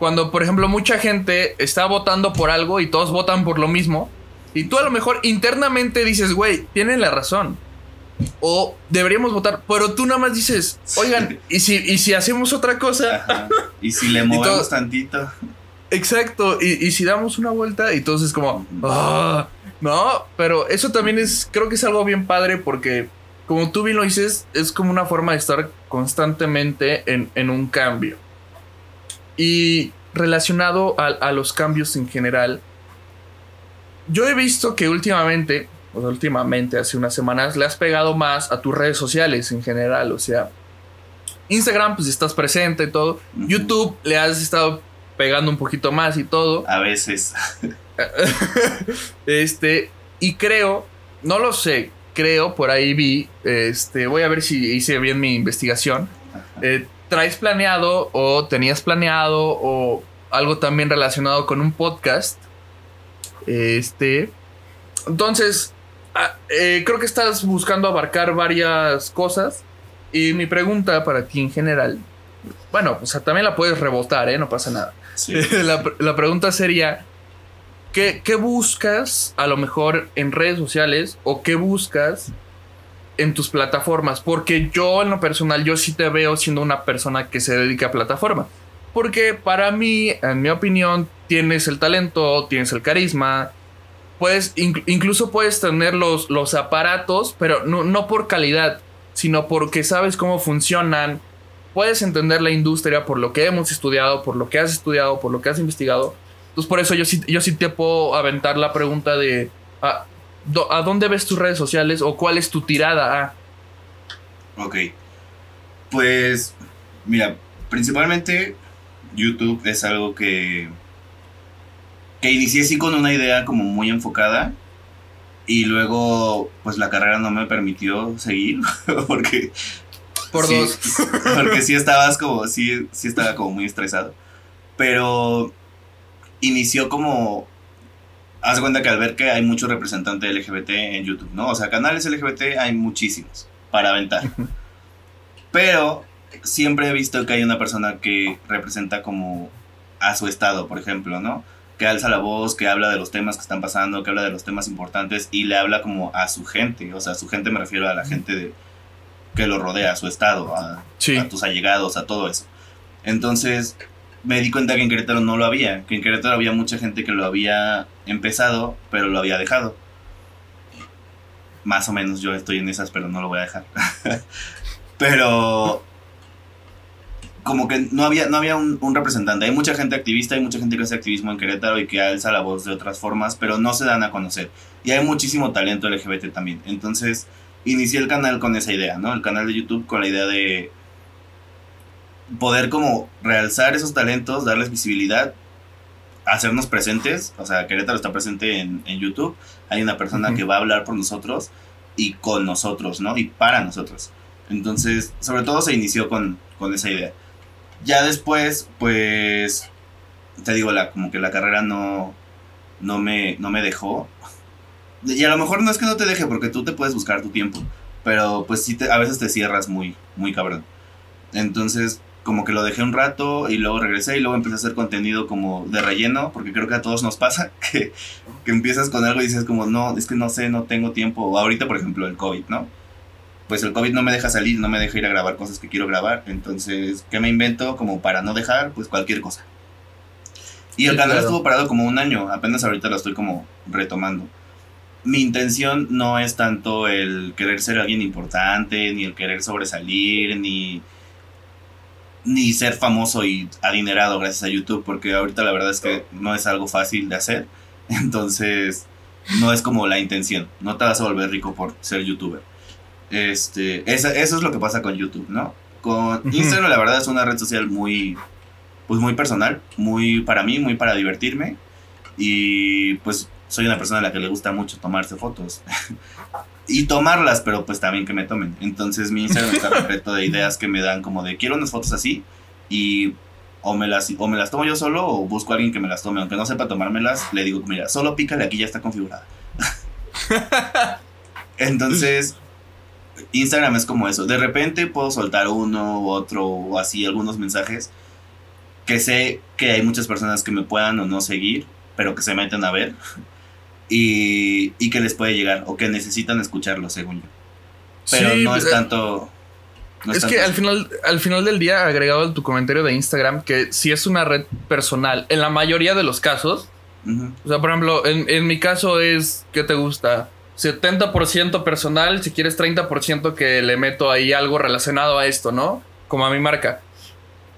Cuando, por ejemplo, mucha gente está votando por algo y todos votan por lo mismo, y tú a lo mejor internamente dices, güey, tienen la razón o deberíamos votar, pero tú nada más dices, oigan, ¿y si, y si hacemos otra cosa? Y si <laughs> le movemos tantito. Exacto, y, si damos una vuelta, y entonces como, ah, no, pero eso también es, creo que es algo bien padre porque, como tú bien lo dices, es como una forma de estar constantemente en, un cambio. Y relacionado a, a los cambios en general, yo he visto que últimamente pues, últimamente, hace unas semanas, le has pegado más a tus redes sociales en general. O sea, Instagram, pues estás presente y todo. YouTube le has estado pegando un poquito más y todo. A veces. <laughs> este, y creo, no lo sé, creo, por ahí vi, este, voy a ver si hice bien mi investigación. Eh, ¿Traes planeado o tenías planeado o algo también relacionado con un podcast? Este. Entonces, Ah, eh, creo que estás buscando abarcar varias cosas. Y mi pregunta para ti en general, bueno, o sea, también la puedes rebotar, ¿eh? No pasa nada. <laughs> la, pregunta sería, ¿qué, ¿qué, buscas a lo mejor en redes sociales o qué buscas en tus plataformas? Porque yo en lo personal, yo sí te veo siendo una persona que se dedica a plataforma. Porque para mí, en mi opinión, tienes el talento, tienes el carisma, puedes, incluso puedes tener los, los aparatos, pero no, por calidad, sino porque sabes cómo funcionan. Puedes entender la industria por lo que hemos estudiado, por lo que has estudiado, por lo que has investigado. Entonces, por eso yo sí, yo sí te puedo aventar la pregunta de ¿a, ¿a dónde ves tus redes sociales o cuál es tu tirada Ok. Pues, mira, principalmente YouTube es algo que que inicié sí con una idea como muy enfocada y luego pues la carrera no me permitió seguir <laughs> porque por dos. porque sí estabas como sí sí estaba como muy estresado. Pero inició como haz cuenta que al ver que hay muchos representantes LGBT en YouTube no o sea canales LGBT hay muchísimos para aventar. Pero siempre he visto que hay una persona que representa como a su estado por ejemplo no que alza la voz, que habla de los temas que están pasando, que habla de los temas importantes y le habla como a su gente, o sea, a su gente me refiero a la gente de, que lo rodea, a su estado, a, tus allegados, a todo eso. Entonces me di cuenta que en Querétaro no lo había, que en Querétaro había mucha gente que lo había empezado, pero lo había dejado. Más o menos yo estoy en esas, pero no lo voy a dejar. <laughs> pero como que no había, no había un, representante. Hay mucha gente activista, hay mucha gente que hace activismo en Querétaro y que alza la voz de otras formas, pero no se dan a conocer. Y hay muchísimo talento LGBT también. Entonces, inicié el canal con esa idea, ¿no? El canal de YouTube con la idea de poder como realzar esos talentos, darles visibilidad, hacernos presentes. O sea, Querétaro está presente en, YouTube. Hay una persona que va a hablar por nosotros y con nosotros, ¿no? Y para nosotros. Entonces, sobre todo se inició con, con esa idea. Ya después, pues, te digo, la, como que la carrera no, no, me, no me dejó. Y a lo mejor no es que no te deje, porque tú te puedes buscar tu tiempo. Pero pues sí, te, a veces te cierras muy, muy cabrón. Entonces, como que lo dejé un rato y luego regresé y luego empecé a hacer contenido como de relleno, porque creo que a todos nos pasa <laughs> que, que empiezas con algo y dices como, no, es que no sé, no tengo tiempo. Ahorita, por ejemplo, el COVID, ¿no? Pues el COVID no me deja salir, no me deja ir a grabar cosas que quiero grabar. Entonces, ¿qué me invento como para no dejar? Pues cualquier cosa. Y el Sí, canal claro. estuvo parado como un año, apenas ahorita lo estoy como retomando. Mi intención no es tanto el querer ser alguien importante, ni el querer sobresalir, ni, ni ser famoso y adinerado gracias a YouTube, porque ahorita la verdad es que no es algo fácil de hacer. <laughs> Entonces, no es como la intención. No te vas a volver rico por ser youtuber. Este, eso es lo que pasa con YouTube, ¿no? Con. Instagram, la verdad, es una red social muy, pues muy personal, muy para mí, muy para divertirme. Y pues soy una persona a la que le gusta mucho tomarse fotos. <laughs> y tomarlas, pero pues también que me tomen. Entonces mi Instagram está repleto de ideas que me dan como de quiero unas fotos así y o me las o me las tomo yo solo o busco a alguien que me las tome, aunque no sepa tomármelas, le digo, mira, solo pícale aquí ya está configurada. <laughs> Entonces Instagram es como eso. De repente puedo soltar uno u otro o así algunos mensajes que sé que hay muchas personas que me puedan o no seguir, pero que se meten a ver y, y que les puede llegar o que necesitan escucharlo, según yo. Pero Sí, no es eh, tanto. no es tanto que al final, al final del día, agregado a tu comentario de Instagram, que si es una red personal, en la mayoría de los casos, o sea, por ejemplo, en, en mi caso es, ¿qué te gusta? 70% personal, si quieres 30% que le meto ahí algo relacionado a esto, ¿no? Como a mi marca.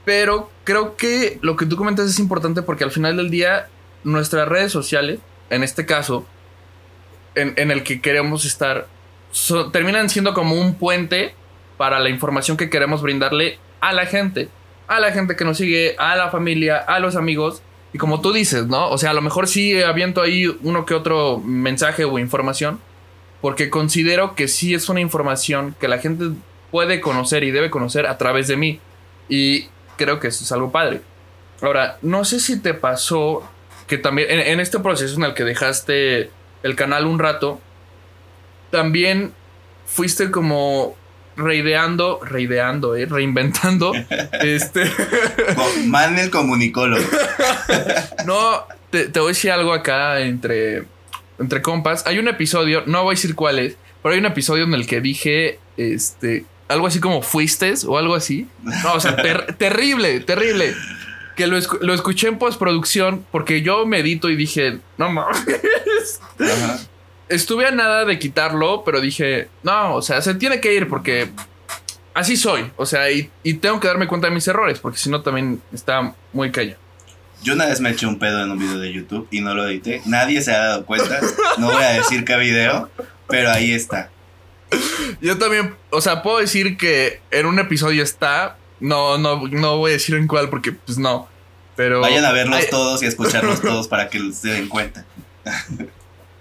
Pero creo que lo que tú comentas es importante porque al final del día nuestras redes sociales, en este caso, en, en el que queremos estar, terminan siendo como un puente para la información que queremos brindarle a la gente. A la gente que nos sigue, a la familia, a los amigos. Y como tú dices, ¿no? O sea, a lo mejor sí aviento ahí uno que otro mensaje o información. Porque considero que sí es una información que la gente puede conocer y debe conocer a través de mí. Y creo que eso es algo padre. Ahora, no sé si te pasó que también en, en este proceso en el que dejaste el canal un rato, también fuiste como reideando, reideando, eh, reinventando, <laughs> este, Man el comunicólogo. <laughs> no, te, te voy a decir algo acá entre, entre compas. Hay un episodio, no voy a decir cuál es, pero hay un episodio en el que dije, este, algo así como fuistes o algo así. No, o sea, ter- terrible, terrible. Que lo, escu- lo escuché en postproducción porque yo medito y dije, no mames. Ajá. Estuve a nada de quitarlo, pero dije, no, o sea, se tiene que ir porque así soy. O sea, y, y tengo que darme cuenta de mis errores porque si no también está muy cañón. Yo una vez me eché un pedo en un video de YouTube y no lo edité. Nadie se ha dado cuenta. No voy a decir qué video, pero ahí está. Yo también, o sea, puedo decir que en un episodio está. No, no, no voy a decir en cuál porque, pues no. Pero. Vayan a verlos todos y a escucharlos <laughs> todos para que se den cuenta.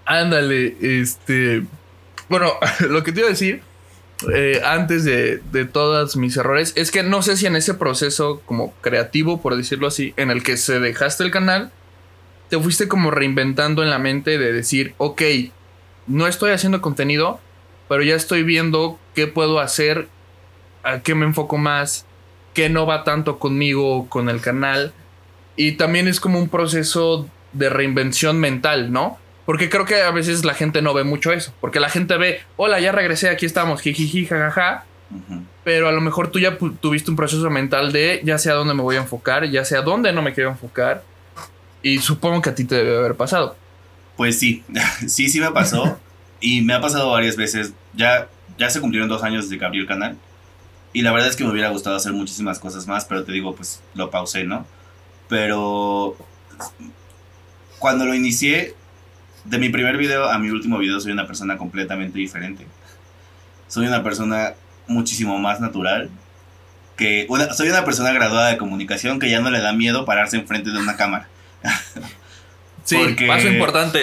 Ándale, este. Bueno, <laughs> lo que te iba a decir eh, antes de, de todos mis errores es que no sé si en ese proceso como creativo, por decirlo así, en el que se dejaste el canal, te fuiste como reinventando en la mente de decir, ok, no estoy haciendo contenido, pero ya estoy viendo qué puedo hacer, a qué me enfoco más, qué no va tanto conmigo o con el canal. Y también es como un proceso de reinvención mental, ¿no? Porque creo que a veces la gente no ve mucho eso. Porque la gente ve, hola, ya regresé, aquí estamos, jijiji, jajaja. Pero a lo mejor tú ya tuviste un proceso mental de ya sé a dónde me voy a enfocar, ya sé a dónde no me quiero enfocar. Y supongo que a ti te debe haber pasado. Pues sí, <laughs> sí, sí me pasó. Y me ha pasado varias veces. Ya, ya se cumplieron dos años desde que abrí el canal. Y la verdad es que me hubiera gustado hacer muchísimas cosas más, pero te digo, pues lo pausé, ¿no? Pero cuando lo inicié, de mi primer video a mi último video, soy una persona completamente diferente. Soy una persona muchísimo más natural. Que una- soy una persona graduada de comunicación que ya no le da miedo pararse enfrente de una cámara. <laughs> Sí, Porque- paso importante.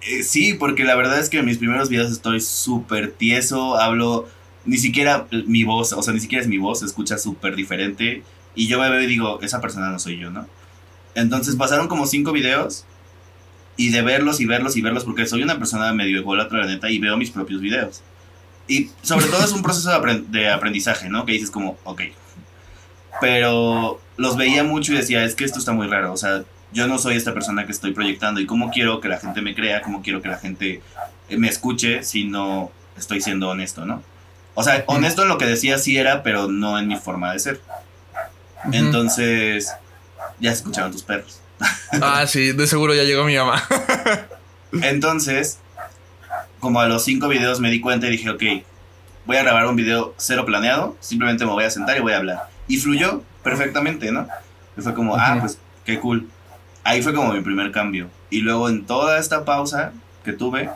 Eh, sí, porque la verdad es que en mis primeros videos estoy súper tieso, hablo, ni siquiera mi voz, o sea, ni siquiera es mi voz, escucha súper diferente. Y yo me veo y digo, esa persona no soy yo, ¿no? Entonces pasaron como cinco videos y de verlos y verlos y verlos, porque soy una persona medio ególatra, la neta, y veo mis propios videos. Y sobre todo es un proceso de, de aprendizaje, ¿no? Que dices como, ok. Pero los veía mucho y decía, es que esto está muy raro. O sea, yo no soy esta persona que estoy proyectando y cómo quiero que la gente me crea, cómo quiero que la gente me escuche si no estoy siendo honesto, ¿no? O sea, honesto en lo que decía sí era, pero no en mi forma de ser. Entonces, ya se escucharon tus perros. ah, sí, de seguro ya llegó mi mamá. Entonces, como a los cinco videos me di cuenta y dije, ok, voy a grabar un video cero planeado, simplemente me voy a sentar y voy a hablar. Y fluyó perfectamente, ¿no? Y fue como, ah, pues qué cool. Ahí fue como mi primer cambio. Y luego en toda esta pausa que tuve,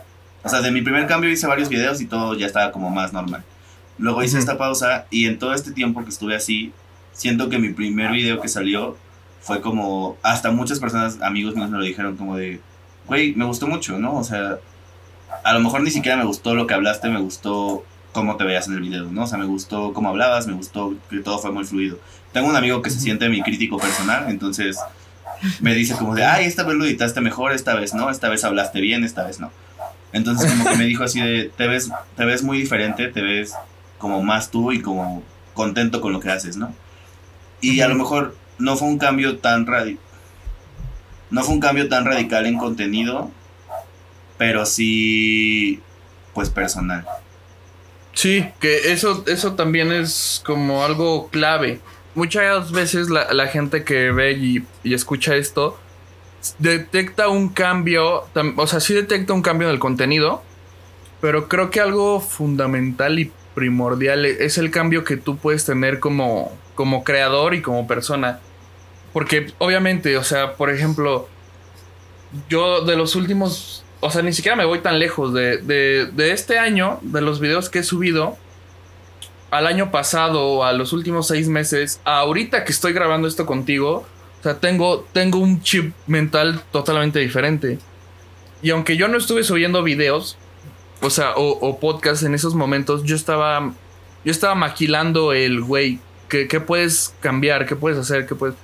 o sea, de mi primer cambio hice varios videos y todo ya estaba como más normal. Luego hice esta pausa y en todo este tiempo que estuve así, siento que mi primer video que salió fue como, hasta muchas personas, amigos míos me lo dijeron como de, güey, me gustó mucho, ¿no? O sea, a lo mejor ni siquiera me gustó lo que hablaste, me gustó cómo te veías en el video, ¿no? O sea, me gustó cómo hablabas, me gustó que todo fue muy fluido. Tengo un amigo que se siente mi crítico personal, entonces me dice como de, ay, esta vez lo editaste mejor, esta vez no, esta vez hablaste bien, esta vez no. Entonces como que me dijo así de, te ves, te ves muy diferente, te ves como más tú y como contento con lo que haces, ¿no? Y a lo mejor no fue un cambio tan radical. No fue un cambio tan radical en contenido, pero sí, pues personal. Sí, que eso, eso también es como algo clave. Muchas veces la, gente que ve y, y, escucha esto detecta un cambio, o sea, sí detecta un cambio en el contenido, pero creo que algo fundamental y primordial es el cambio que tú puedes tener como, como creador y como persona. Porque obviamente, o sea, por ejemplo, yo de los últimos o sea, ni siquiera me voy tan lejos de, de, este año, de los videos que he subido, al año pasado, a los últimos seis meses, ahorita que estoy grabando esto contigo, o sea, tengo, tengo un chip mental totalmente diferente. Y aunque yo no estuve subiendo videos, o sea, o, podcasts en esos momentos, yo estaba, yo estaba maquilando el, güey, ¿qué, ¿qué puedes cambiar? ¿Qué puedes hacer? ¿Qué puedes...?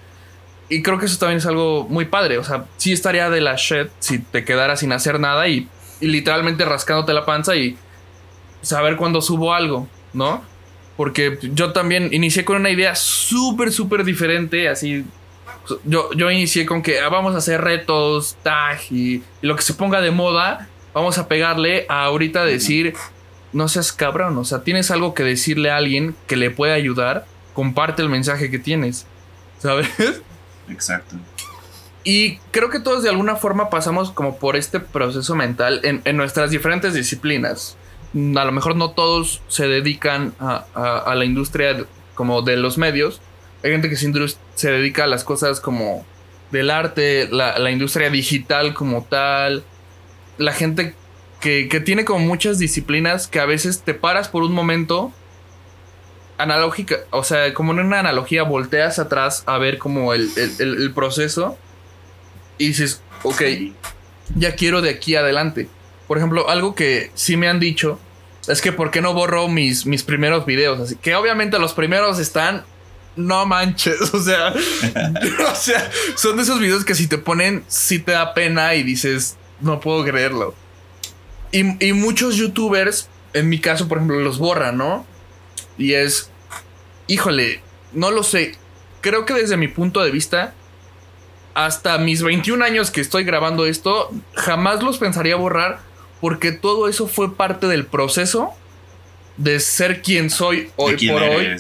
Y creo que eso también es algo muy padre. O sea, sí estaría de la shit si te quedaras sin hacer nada y, literalmente rascándote la panza y saber cuándo subo algo, ¿no? Porque yo también inicié con una idea súper, súper diferente. Así, yo, yo inicié con que ah, vamos a hacer retos, tag y, lo que se ponga de moda. Vamos a pegarle a ahorita decir, no seas cabrón. O sea, tienes algo que decirle a alguien que le pueda ayudar. Comparte el mensaje que tienes. ¿Sabes? Exacto. Y creo que todos de alguna forma pasamos como por este proceso mental en, nuestras diferentes disciplinas. A lo mejor no todos se dedican a, la industria como de los medios. Hay gente que se, dedica a las cosas como del arte, la, industria digital como tal. La gente que, que, tiene como muchas disciplinas que a veces te paras por un momento analógica, o sea, como en una analogía, volteas atrás a ver como el, proceso y dices, ok, ya quiero de aquí adelante. Por ejemplo, algo que sí me han dicho es que ¿por qué no borro mis, mis primeros videos? Así que obviamente los primeros están, no manches, <laughs> o sea, <laughs> o sea, son de esos videos que si te ponen, sí te da pena y dices, no puedo creerlo. Y, y muchos youtubers, en mi caso, por ejemplo, los borran, ¿no? Y es, híjole, no lo sé. Creo que desde mi punto de vista, hasta mis 21 años que estoy grabando esto, jamás los pensaría borrar porque todo eso fue parte del proceso de ser quien soy hoy por hoy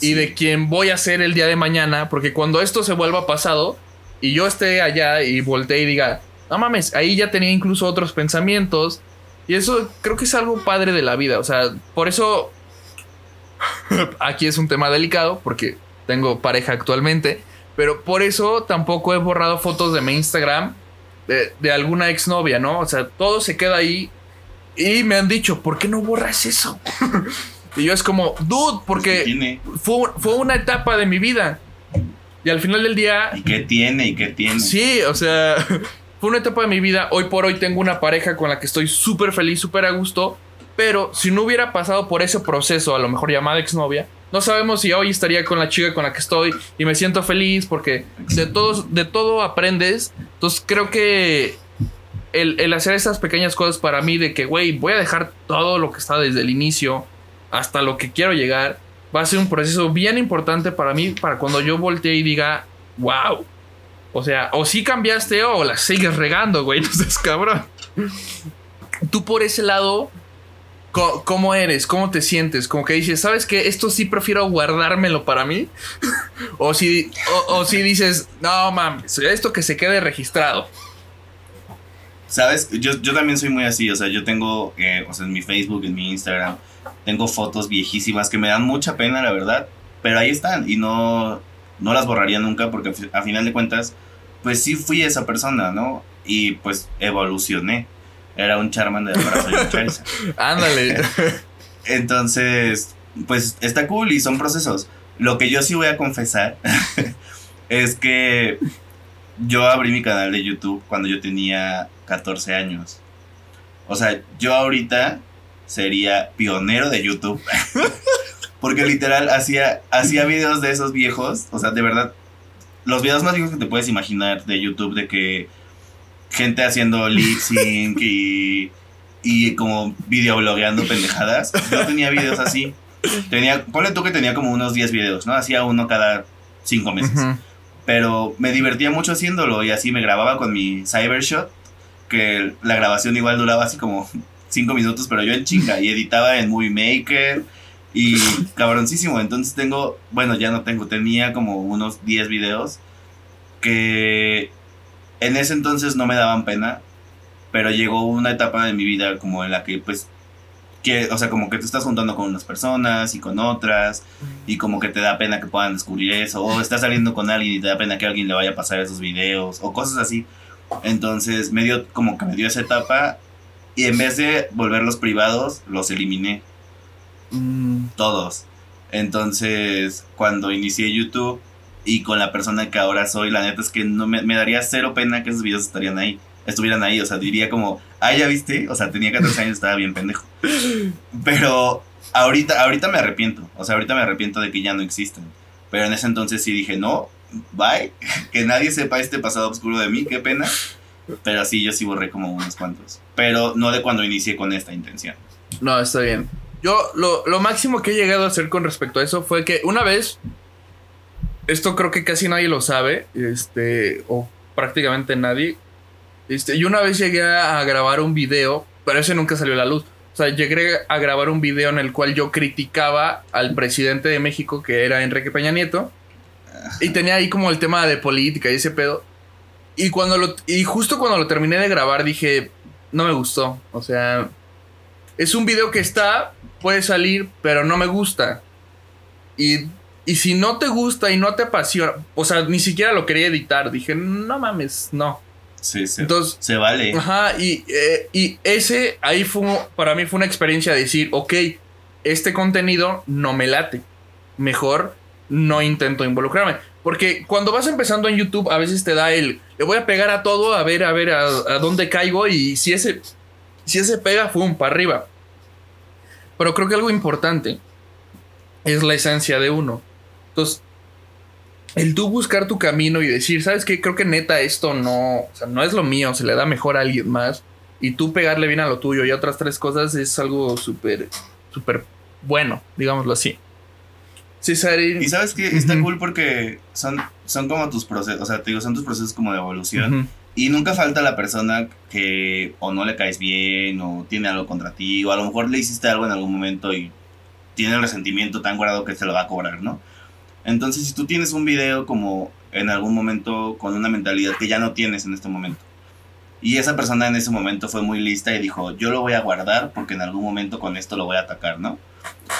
y de quien voy a ser el día de mañana, porque cuando esto se vuelva pasado y yo esté allá y voltee y diga, no mames, ahí ya tenía incluso otros pensamientos y eso creo que es algo padre de la vida, o sea, por eso <laughs> Aquí es un tema delicado porque tengo pareja actualmente, pero por eso tampoco he borrado fotos de mi Instagram de, de alguna exnovia, ¿no? O sea, todo se queda ahí y me han dicho, ¿por qué no borras eso? <laughs> y yo es como, dude, porque fue, fue una etapa de mi vida. Y al final del día... ¿Y qué tiene? ¿Y qué tiene? Sí, o sea, fue una etapa de mi vida. Hoy por hoy tengo una pareja con la que estoy súper feliz, súper a gusto. Pero si no hubiera pasado por ese proceso, a lo mejor llamada exnovia, no sabemos si hoy estaría con la chica con la que estoy y me siento feliz porque de, de todo aprendes. Entonces creo que el, hacer esas pequeñas cosas para mí de que, güey, voy a dejar todo lo que está desde el inicio hasta lo que quiero llegar, va a ser un proceso bien importante para mí, para cuando yo voltee y diga, wow. O sea, o sí cambiaste o la sigues regando, güey, <laughs> no cabrón. Tú por ese lado, ¿cómo eres? ¿Cómo te sientes? Como que dices, ¿sabes qué? Esto sí prefiero guardármelo para mí. <laughs> o, si, o, si dices, no mames, esto que se quede registrado. ¿Sabes? Yo, yo también soy muy así, o sea, yo tengo, eh, o sea, en mi Facebook, en mi Instagram, tengo fotos viejísimas que me dan mucha pena, la verdad, pero ahí están y no, no las borraría nunca porque a final de cuentas, pues sí fui esa persona, ¿no? Y pues evolucioné. Era un Charmander para ser un Charizard. <laughs> Ándale. <laughs> Entonces, pues está cool y son procesos. Lo que yo sí voy a confesar <laughs> es que yo abrí mi canal de YouTube cuando yo tenía 14 años. O sea, yo ahorita sería pionero de YouTube. Porque literal hacía, hacía videos de esos viejos. O sea, de verdad. Los videos más viejos que te puedes imaginar de YouTube de que gente haciendo lip sync y, y como videoblogueando pendejadas. Yo tenía videos así. Tenía, ponle tú que tenía como unos 10 videos, ¿no? Hacía uno cada 5 meses. Pero me divertía mucho haciéndolo y así me grababa con mi Cybershot, que la grabación igual duraba así como 5 minutos, pero yo en chinga y editaba en Movie Maker y cabroncísimo. Entonces tengo, bueno, ya no tengo, tenía como unos 10 videos que en ese entonces no me daban pena, pero llegó una etapa de mi vida como en la que pues que, o sea, como que te estás juntando con unas personas y con otras, y como que te da pena que puedan descubrir eso, o estás saliendo con alguien y te da pena que alguien le vaya a pasar esos videos, o cosas así. Entonces, medio como que me dio esa etapa, y en vez de volverlos privados, los eliminé. Mm. Todos. Entonces, cuando inicié YouTube y con la persona que ahora soy, la neta es que no me, me daría cero pena que esos videos estarían ahí estuvieran ahí. O sea, diría como, ah, ya viste. O sea, tenía 14 años, estaba bien pendejo. Pero ahorita, ahorita me arrepiento. O sea, ahorita me arrepiento de que ya no existen. Pero en ese entonces sí dije, no, bye. <laughs> Que nadie sepa este pasado oscuro de mí, qué pena. Pero sí, yo sí borré como unos cuantos. Pero no de cuando inicié con esta intención. No, está bien. Yo lo, lo máximo que he llegado a hacer con respecto a eso fue que una vez, esto creo que casi nadie lo sabe, este, o prácticamente nadie, este, y una vez llegué a grabar un video, pero ese nunca salió a la luz. O sea, llegué a grabar un video en el cual yo criticaba al presidente de México, que era Enrique Peña Nieto. Y tenía ahí como el tema de política y ese pedo. Y cuando lo. Y justo cuando lo terminé de grabar dije. No me gustó. O sea. Es un video que está. Puede salir. Pero no me gusta. Y. Y si no te gusta y no te apasiona. O sea, ni siquiera lo quería editar. Dije, no mames, no. Sí, sí. Entonces, se vale. Ajá, y, eh, y ese ahí fue, para mí fue una experiencia de decir, ok, este contenido no me late. Mejor no intento involucrarme. Porque cuando vas empezando en YouTube, a veces te da el, le voy a pegar a todo, a ver, a ver, a, a dónde caigo y si ese, si ese pega, fum, para arriba. Pero creo que algo importante es la esencia de uno. Entonces, el tú buscar tu camino y decir, ¿sabes qué? Creo que neta esto no, o sea, no es lo mío, se le da mejor a alguien más. Y tú pegarle bien a lo tuyo y a otras tres cosas es algo súper, súper bueno, digámoslo así. Y sabes que está cool porque son, son como tus procesos, o sea, te digo, son tus procesos como de evolución. Y nunca falta la persona que o no le caes bien o tiene algo contra ti o a lo mejor le hiciste algo en algún momento y tiene el resentimiento tan guardado que se lo va a cobrar, ¿no? Entonces, si tú tienes un video como en algún momento con una mentalidad que ya no tienes en este momento, y esa persona en ese momento fue muy lista y dijo, yo lo voy a guardar porque en algún momento con esto lo voy a atacar, ¿no?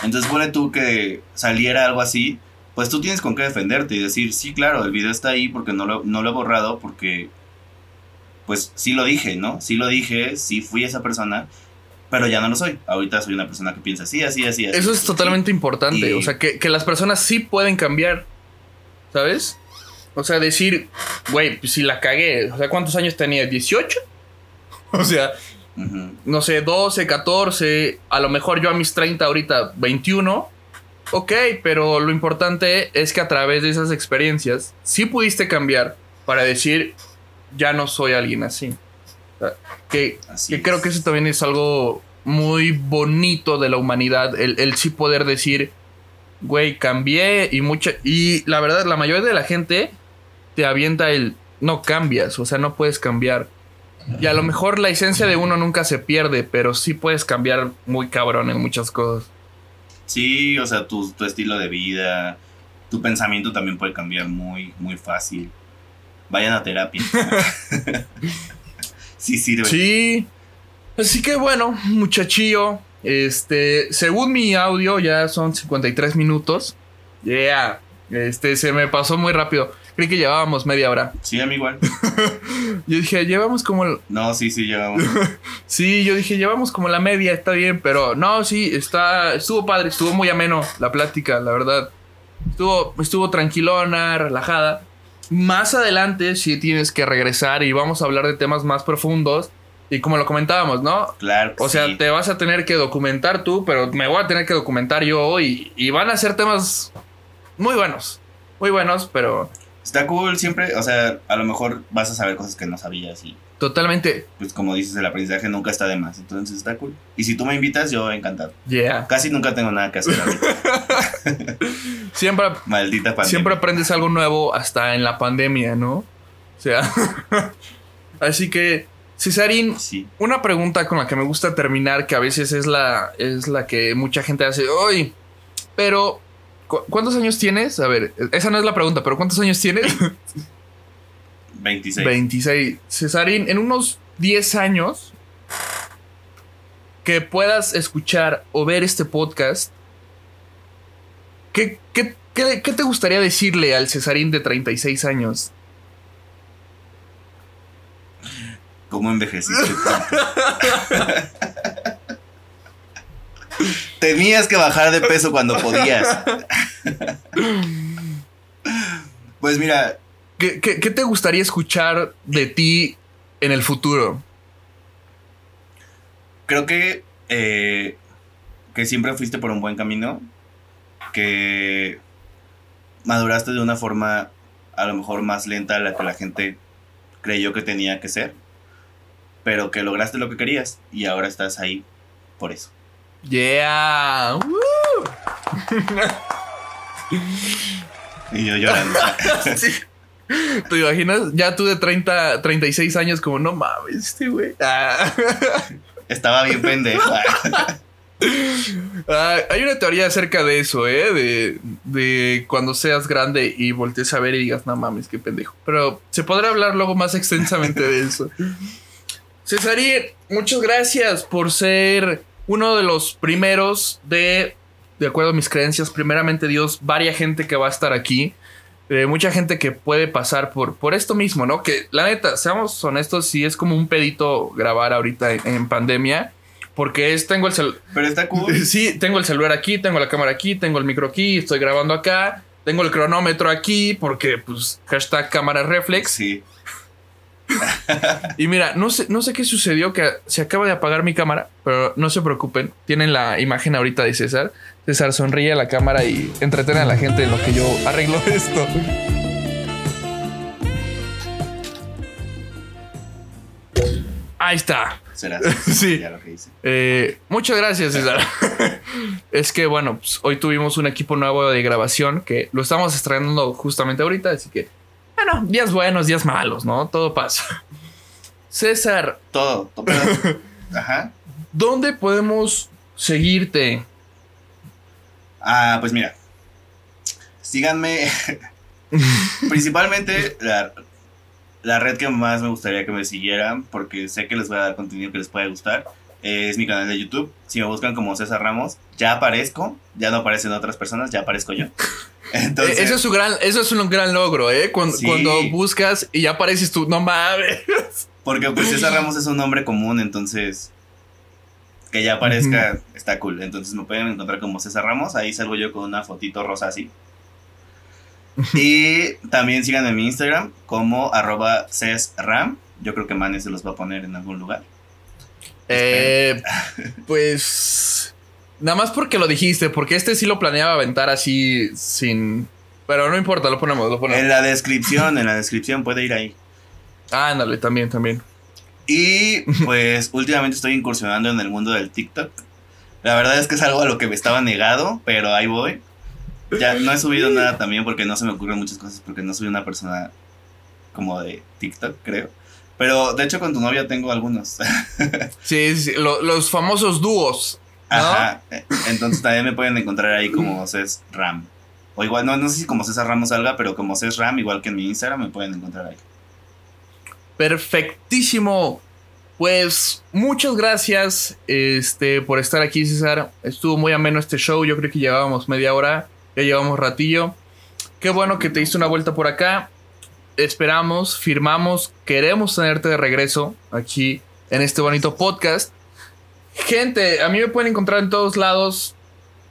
Entonces, pone tú que saliera algo así, pues tú tienes con qué defenderte y decir, sí, claro, el video está ahí porque no lo, no lo he borrado porque, pues sí lo dije, ¿no? Sí lo dije, sí fui esa persona pero ya no lo soy. Ahorita soy una persona que piensa así, así, así. así Eso es totalmente importante. O sea, que, las personas sí pueden cambiar. ¿Sabes? O sea, decir, güey, pues si la cagué. O sea, ¿cuántos años tenía? ¿18? <laughs> O sea, no sé, 12, 14. A lo mejor yo a mis 30, ahorita 21. Ok, pero lo importante es que a través de esas experiencias sí pudiste cambiar para decir, ya no soy alguien así. Que, creo que eso también es algo muy bonito de la humanidad, el, sí poder decir, güey, cambié y mucha... Y la verdad, la mayoría de la gente te avienta el, no cambias, o sea, no puedes cambiar. Y a lo mejor la esencia de uno nunca se pierde, pero sí puedes cambiar muy cabrón en muchas cosas. Sí, o sea, tu, tu estilo de vida, tu pensamiento también puede cambiar muy, muy fácil. Vayan a terapia. <laughs> sí sirve. Sí. Así que bueno, muchachillo. Este, según mi audio, ya son 53 minutos. Yeah. Este, se me pasó muy rápido. Creí que llevábamos media hora. Sí, a mí igual. <laughs> Yo dije, llevamos como... el- No, sí, sí, llevamos. <laughs> Sí, yo dije, llevamos como la media, está bien, pero no, sí, está, estuvo padre, estuvo muy ameno la plática, la verdad. Estuvo, estuvo tranquilona, relajada. Más adelante sí tienes que regresar y vamos a hablar de temas más profundos. Y como lo comentábamos, ¿no? Claro. que O sea, sí. te vas a tener que documentar tú, pero me voy a tener que documentar yo y, y van a ser temas muy buenos. Muy buenos, pero Está cool siempre, o sea, a lo mejor vas a saber cosas que no sabías y totalmente, pues como dices, el aprendizaje nunca está de más, entonces está cool. Y si tú me invitas, yo encantado. yeah. Casi nunca tengo nada que hacer. <laughs> Siempre, Maldita pandemia. siempre aprendes algo nuevo hasta en la pandemia, ¿no? O sea, <laughs> así que, Cesarín, Sí. una pregunta con la que me gusta terminar, que a veces es la, es la que mucha gente hace, hoy, pero, ¿cu- ¿cuántos años tienes? A ver, esa no es la pregunta, pero ¿cuántos años tienes? <laughs> 26. 26. Cesarín, en unos 10 años que puedas escuchar o ver este podcast, ¿qué, qué, qué- qué te gustaría decirle al Cesarín de 36 años? ¿Cómo envejeciste? <laughs> Tenías que bajar de peso cuando podías. <laughs> pues mira, ¿Qué, qué, qué te gustaría escuchar de ti en el futuro? creo que, eh, que siempre fuiste por un buen camino, que maduraste de una forma a lo mejor más lenta a la que la gente creyó que tenía que ser, pero que lograste lo que querías y ahora estás ahí por eso. Yeah. Woo. <laughs> Y yo llorando. <laughs> Sí. ¿Te imaginas? Ya tú de 30, 36 años como, no mames, este güey. Ah. Estaba bien pendejo. <laughs> Ah, hay una teoría acerca de eso, ¿eh? De, de cuando seas grande y voltees a ver y digas, no mames, qué pendejo. Pero se podrá hablar luego más extensamente de eso. <laughs> Cesarín, muchas gracias por ser uno de los primeros de, de acuerdo a mis creencias, primeramente Dios, varia gente que va a estar aquí. Mucha gente que puede pasar por, por esto mismo, ¿no? Que la neta, seamos honestos, sí es como un pedito grabar ahorita en, en pandemia. Porque es, tengo el celular. Pero está cool. <laughs> Sí, tengo el celular aquí, tengo la cámara aquí, tengo el micro aquí, estoy grabando acá, tengo el cronómetro aquí, porque pues hashtag cámara reflex. Sí. Y mira, no sé, no sé qué sucedió, que se acaba de apagar mi cámara, pero no se preocupen, tienen la imagen ahorita de César. César sonríe a la cámara y entretiene a la gente en lo que yo arreglo <laughs> esto. Ahí está. Será <laughs> Sí. Ya lo que hice. Eh, muchas gracias, César. <laughs> es que, bueno, pues, hoy tuvimos un equipo nuevo de grabación que lo estamos estrenando justamente ahorita, así que, bueno, días buenos, días malos, ¿no? Todo pasa. César, Todo. <laughs> Ajá. ¿dónde podemos seguirte? Ah, pues mira. Síganme. <laughs> Principalmente la, la red que más me gustaría que me siguieran, porque sé que les voy a dar contenido que les pueda gustar. es mi canal de YouTube. Si me buscan como César Ramos, ya aparezco. Ya no aparecen otras personas, ya aparezco yo. <laughs> Entonces, eso, es su gran, eso es un gran logro, ¿eh? Cuando, Sí. cuando buscas y ya apareces tú, no mames. porque pues César Ramos es un nombre común, entonces que ya aparezca está cool. Entonces me pueden encontrar como César Ramos. Ahí salgo yo con una fotito rosa así. <laughs> Y también síganme en mi Instagram como arroba cesram. Yo creo que Mane se los va a poner en algún lugar. Eh, pues. Nada más porque lo dijiste, porque este sí lo planeaba aventar así sin. Pero no importa, lo ponemos, lo En ponemos. la descripción, en la descripción puede ir ahí. Ándale, también, también. Y pues <laughs> últimamente estoy incursionando en el mundo del TikTok. La verdad es que es algo a lo que me estaba negado, pero ahí voy. Ya no he subido <laughs> nada también porque no se me ocurren muchas cosas, porque no soy una persona como de TikTok, creo. Pero de hecho con tu novia tengo algunos. <laughs> sí, sí, los famosos dúos. Ajá. Entonces también me pueden encontrar ahí como Cés Ram. O igual, no, no sé si como César Ramos salga, pero como Cés Ram, igual que en mi Instagram, me pueden encontrar ahí. Perfectísimo. Pues muchas gracias este, por estar aquí, César. Estuvo muy ameno este show. Yo creo que llevábamos media hora. Ya llevamos ratillo. Qué bueno que te diste una vuelta por acá. Esperamos, firmamos, queremos tenerte de regreso aquí en este bonito podcast. Gente, a mí me pueden encontrar en todos lados,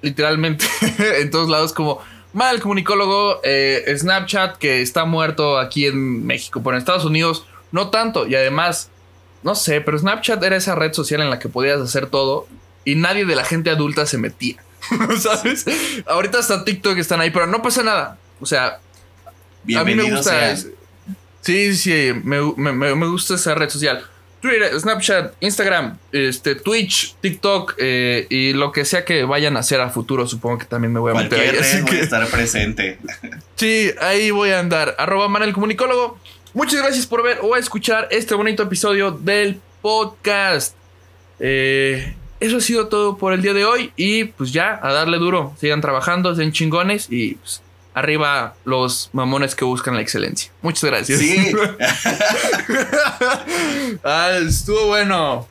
literalmente, <laughs> en todos lados como Mal Comunicólogo, eh, Snapchat, que está muerto aquí en México, pero en Estados Unidos no tanto. Y además, no sé, pero Snapchat era esa red social en la que podías hacer todo y nadie de la gente adulta se metía. <laughs> ¿Sabes? Ahorita hasta TikTok están ahí, pero no pasa nada. O sea, a mí me gusta. Sí, sí, me, me, gusta esa red social. Twitter, Snapchat, Instagram, este, Twitch, TikTok eh, y lo que sea que vayan a hacer a futuro, supongo que también me voy a meter ahí. Así que estar presente. Sí, ahí voy a andar. Arroba Manel Comunicólogo. Muchas gracias por ver o escuchar este bonito episodio del podcast. Eh, eso ha sido todo por el día de hoy. Y pues ya, a darle duro. Sigan trabajando, sean chingones y pues, arriba los mamones que buscan la excelencia. Muchas gracias. Sí. <laughs> <laughs> ah, estuvo bueno.